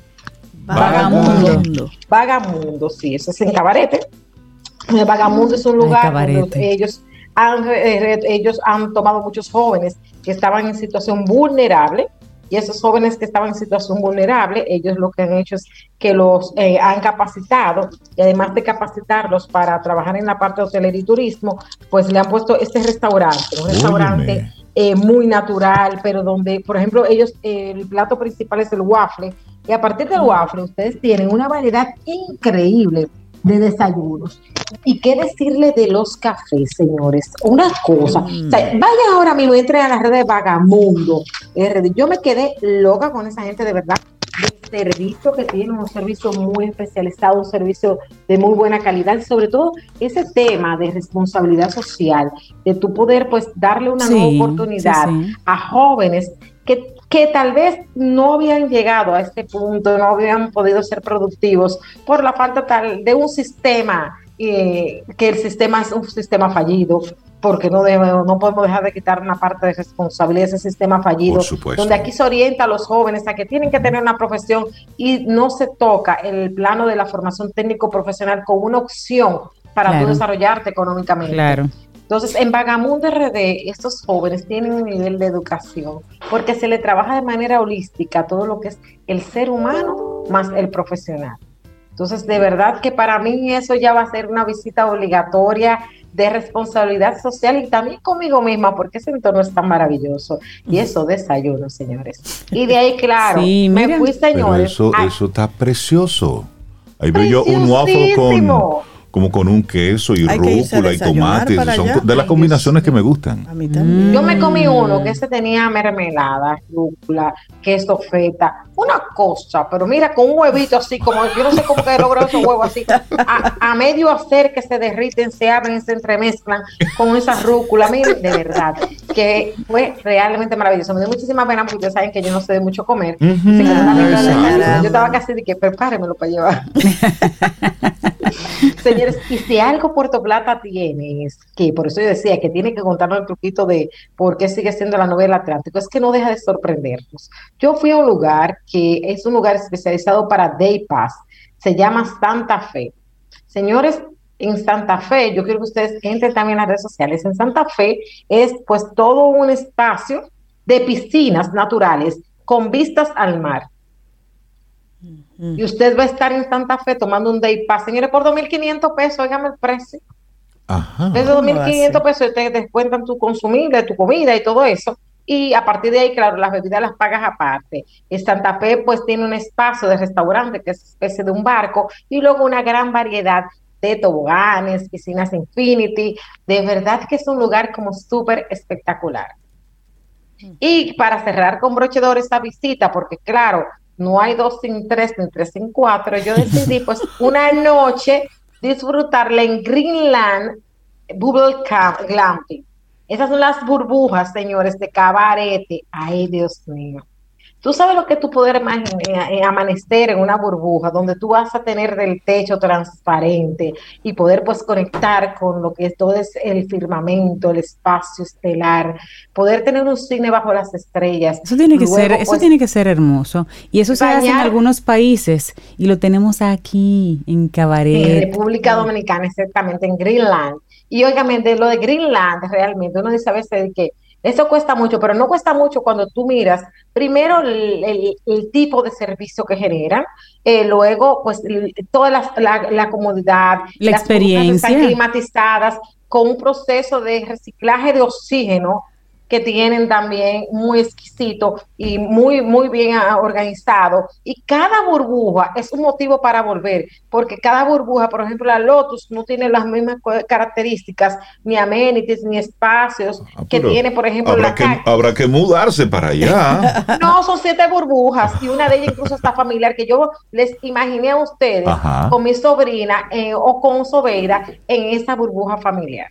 Vagamundo. Vagamundo, sí, eso es en Cabarete. El Vagamundo es un lugar donde ellos han, eh, ellos han tomado muchos jóvenes que estaban en situación vulnerable y esos jóvenes que estaban en situación vulnerable, ellos lo que han hecho es que los eh, han capacitado y además de capacitarlos para trabajar en la parte de hotelería y turismo, pues le han puesto este restaurante, un restaurante eh, muy natural, pero donde, por ejemplo, ellos, el plato principal es el waffle y a partir del waffle ustedes tienen una variedad increíble de desayunos. ¿Y qué decirle de los cafés, señores? Una cosa, mm. vaya ahora mismo, entre a la red de Vagamundo. Yo me quedé loca con esa gente, de verdad. El servicio que tienen, un servicio muy especializado, un servicio de muy buena calidad, y sobre todo ese tema de responsabilidad social, de tu poder pues darle una nueva oportunidad a jóvenes que que tal vez no habían llegado a este punto, no habían podido ser productivos por la falta tal de un sistema, eh, que el sistema es un sistema fallido, porque no, no podemos dejar de quitar una parte de responsabilidad de ese sistema fallido, donde aquí se orienta a los jóvenes a que tienen que tener una profesión y no se toca el plano de la formación técnico profesional con una opción para desarrollarte económicamente. Claro. Entonces, en Vagamundo RD, estos jóvenes tienen un nivel de educación porque se le trabaja de manera holística todo lo que es el ser humano más el profesional. Entonces, de verdad que para mí eso ya va a ser una visita obligatoria de responsabilidad social y también conmigo misma, porque ese entorno es tan maravilloso. Y eso desayuno, señores. Y de ahí, claro, me fui, señores. eso, eso está precioso. Ahí veo yo un waffle con como con un queso y rúcula y tomate. Son de las combinaciones que me gustan. A mí también. Yo me comí uno que ese tenía mermelada, rúcula, queso feta, una cosa, pero mira, con un huevito así, como yo no sé cómo que logró esos huevos así, a, medio hacer que se derriten, se abren, se entremezclan con esa rúcula. Miren, de verdad, que fue realmente maravilloso. Me dio muchísima pena porque ustedes saben que yo no sé de mucho comer. yo estaba casi de que prepáremelo para llevar. Señores, y si algo Puerto Plata tiene, es que por eso yo decía que tiene que contarnos el truquito de por qué sigue siendo la novela Atlántico, es que no deja de sorprendernos. Yo fui a un lugar que es un lugar especializado para Day Pass, se llama Santa Fe. Señores, en Santa Fe, yo quiero que ustedes entren también en las redes sociales, en Santa Fe es pues todo un espacio de piscinas naturales con vistas al mar. Y usted va a estar en Santa Fe tomando un day pass, señores, por 2.500 pesos, óigame el precio. Ajá. De 2.500 pesos te descuentan tu consumible, tu comida y todo eso. Y a partir de ahí, claro, las bebidas las pagas aparte. En Santa Fe, pues tiene un espacio de restaurante que es especie de un barco y luego una gran variedad de toboganes, piscinas infinity. De verdad que es un lugar como súper espectacular. Y para cerrar con broche de oro esta visita, porque claro, no hay dos sin tres, ni tres sin cuatro. Yo decidí, pues, una noche disfrutarla en Greenland Bubble Camp, Glamping. Esas son las burbujas, señores, de cabarete. Ay, Dios mío. Tú sabes lo que tú poder eh, amanecer en una burbuja donde tú vas a tener el techo transparente y poder pues conectar con lo que es todo es el firmamento, el espacio estelar, poder tener un cine bajo las estrellas. Eso tiene que ser, eso pues, tiene que ser hermoso. Y eso se hace en algunos países y lo tenemos aquí en Cabaret. En República Dominicana, exactamente, en Greenland. Y obviamente lo de Greenland realmente uno dice a veces que eso cuesta mucho, pero no cuesta mucho cuando tú miras primero el, tipo de servicio que generan, eh, luego pues toda la, comodidad, la las experiencia. Están climatizadas con un proceso de reciclaje de oxígeno que tienen también muy exquisito y muy, muy bien organizado. Y cada burbuja es un motivo para volver, porque cada burbuja, por ejemplo, la Lotus no tiene las mismas características, ni amenities, ni espacios ah, que tiene, por ejemplo, habrá que, Habrá que mudarse para allá. no, son siete burbujas y una de ellas incluso está familiar, que yo les imaginé a ustedes con mi sobrina eh, o con Sobeira en esa burbuja familiar.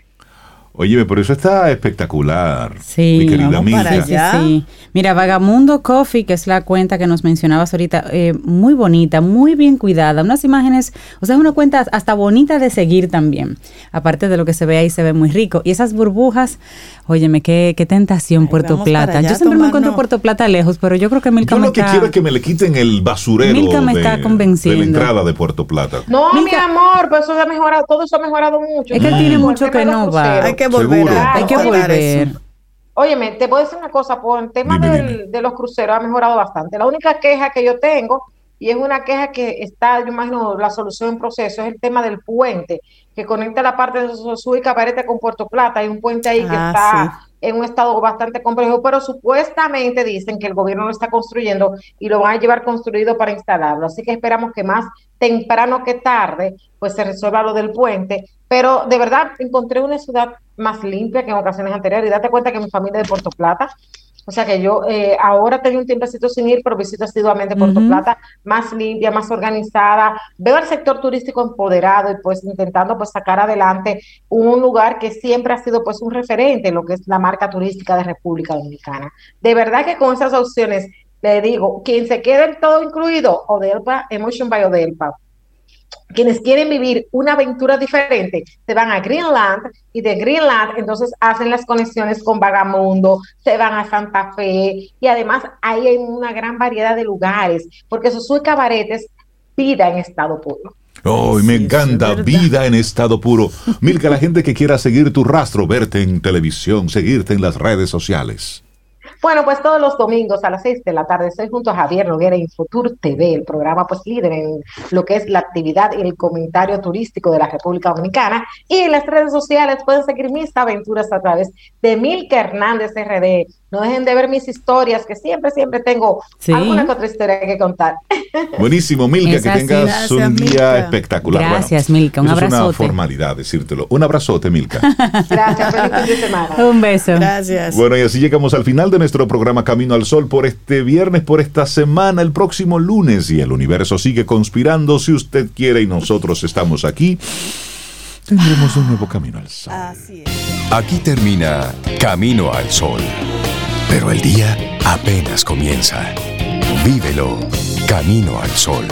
Oye, pero eso está espectacular. Sí, mi querida amiga. Sí, sí, Mira, Vagamundo Coffee, que es la cuenta que nos mencionabas ahorita, eh, muy bonita, muy bien cuidada. Unas imágenes, o sea, es una cuenta hasta bonita de seguir también. Aparte de lo que se ve ahí, se ve muy rico. Y esas burbujas, óyeme, qué, qué tentación Puerto Plata. Yo siempre me encuentro Puerto Plata lejos, pero yo creo que Milka yo lo que quiero es que me le quiten el basurero Milka me está convenciendo. de la entrada de Puerto Plata. No, mi amor, pero eso ha mejorado, todo eso ha mejorado mucho. Es que él tiene mucho que no va. Hay que volver. hay que volver. Óyeme, te puedo decir una cosa, por el tema de los cruceros ha mejorado bastante. La única queja que yo tengo, y es una queja que está, yo imagino, la solución en proceso, es el tema del puente, que conecta la parte de Sosúa y Cabarete con Puerto Plata. Hay un puente ahí que ah, está en un estado bastante complejo, pero supuestamente dicen que el gobierno lo está construyendo y lo van a llevar construido para instalarlo. Así que esperamos que más temprano que tarde, pues se resuelva lo del puente. Pero de verdad encontré una ciudad más limpia que en ocasiones anteriores. Y date cuenta que mi familia es de Puerto Plata, o sea que yo eh, ahora tengo un tiempecito sin ir, pero visito asiduamente Puerto Plata, más limpia, más organizada. Veo el sector turístico empoderado y pues intentando pues sacar adelante un lugar que siempre ha sido pues un referente en lo que es la marca turística de República Dominicana. De verdad que con esas opciones le digo, quien se quede en todo incluido, Odelpa, Emotion by Odelpa quienes quieren vivir una aventura diferente se van a Greenland y de Greenland entonces hacen las conexiones con Vagamundo, se van a Santa Fe y además ahí hay una gran variedad de lugares porque es Cabaret es vida en estado puro. Oh, me encanta, vida en estado puro. Milka, la gente que quiera seguir tu rastro, verte en televisión, seguirte en las redes sociales. Bueno, pues todos los domingos a las 6 de la tarde estoy junto a Javier Noguera en Futur TV, el programa pues líder en lo que es la actividad y el comentario turístico de la República Dominicana. Y en las redes sociales pueden seguir mis aventuras a través de Milka Hernández RD. No dejen de ver mis historias, que siempre, siempre tengo alguna otra historia que contar. Buenísimo, Milka, que tengas un día espectacular. Gracias, Milka, un abrazote. Es una formalidad decírtelo. Un abrazote, Milka. Gracias, feliz fin de semana. Un beso. Gracias. Bueno, y así llegamos al final de nuestro programa Camino al Sol por este viernes, por esta semana, el próximo lunes. Y el universo sigue conspirando si usted quiere y nosotros estamos aquí tendremos un nuevo camino al sol. Así es. Aquí termina Camino al Sol. Pero el día apenas comienza. Vívelo Camino al Sol.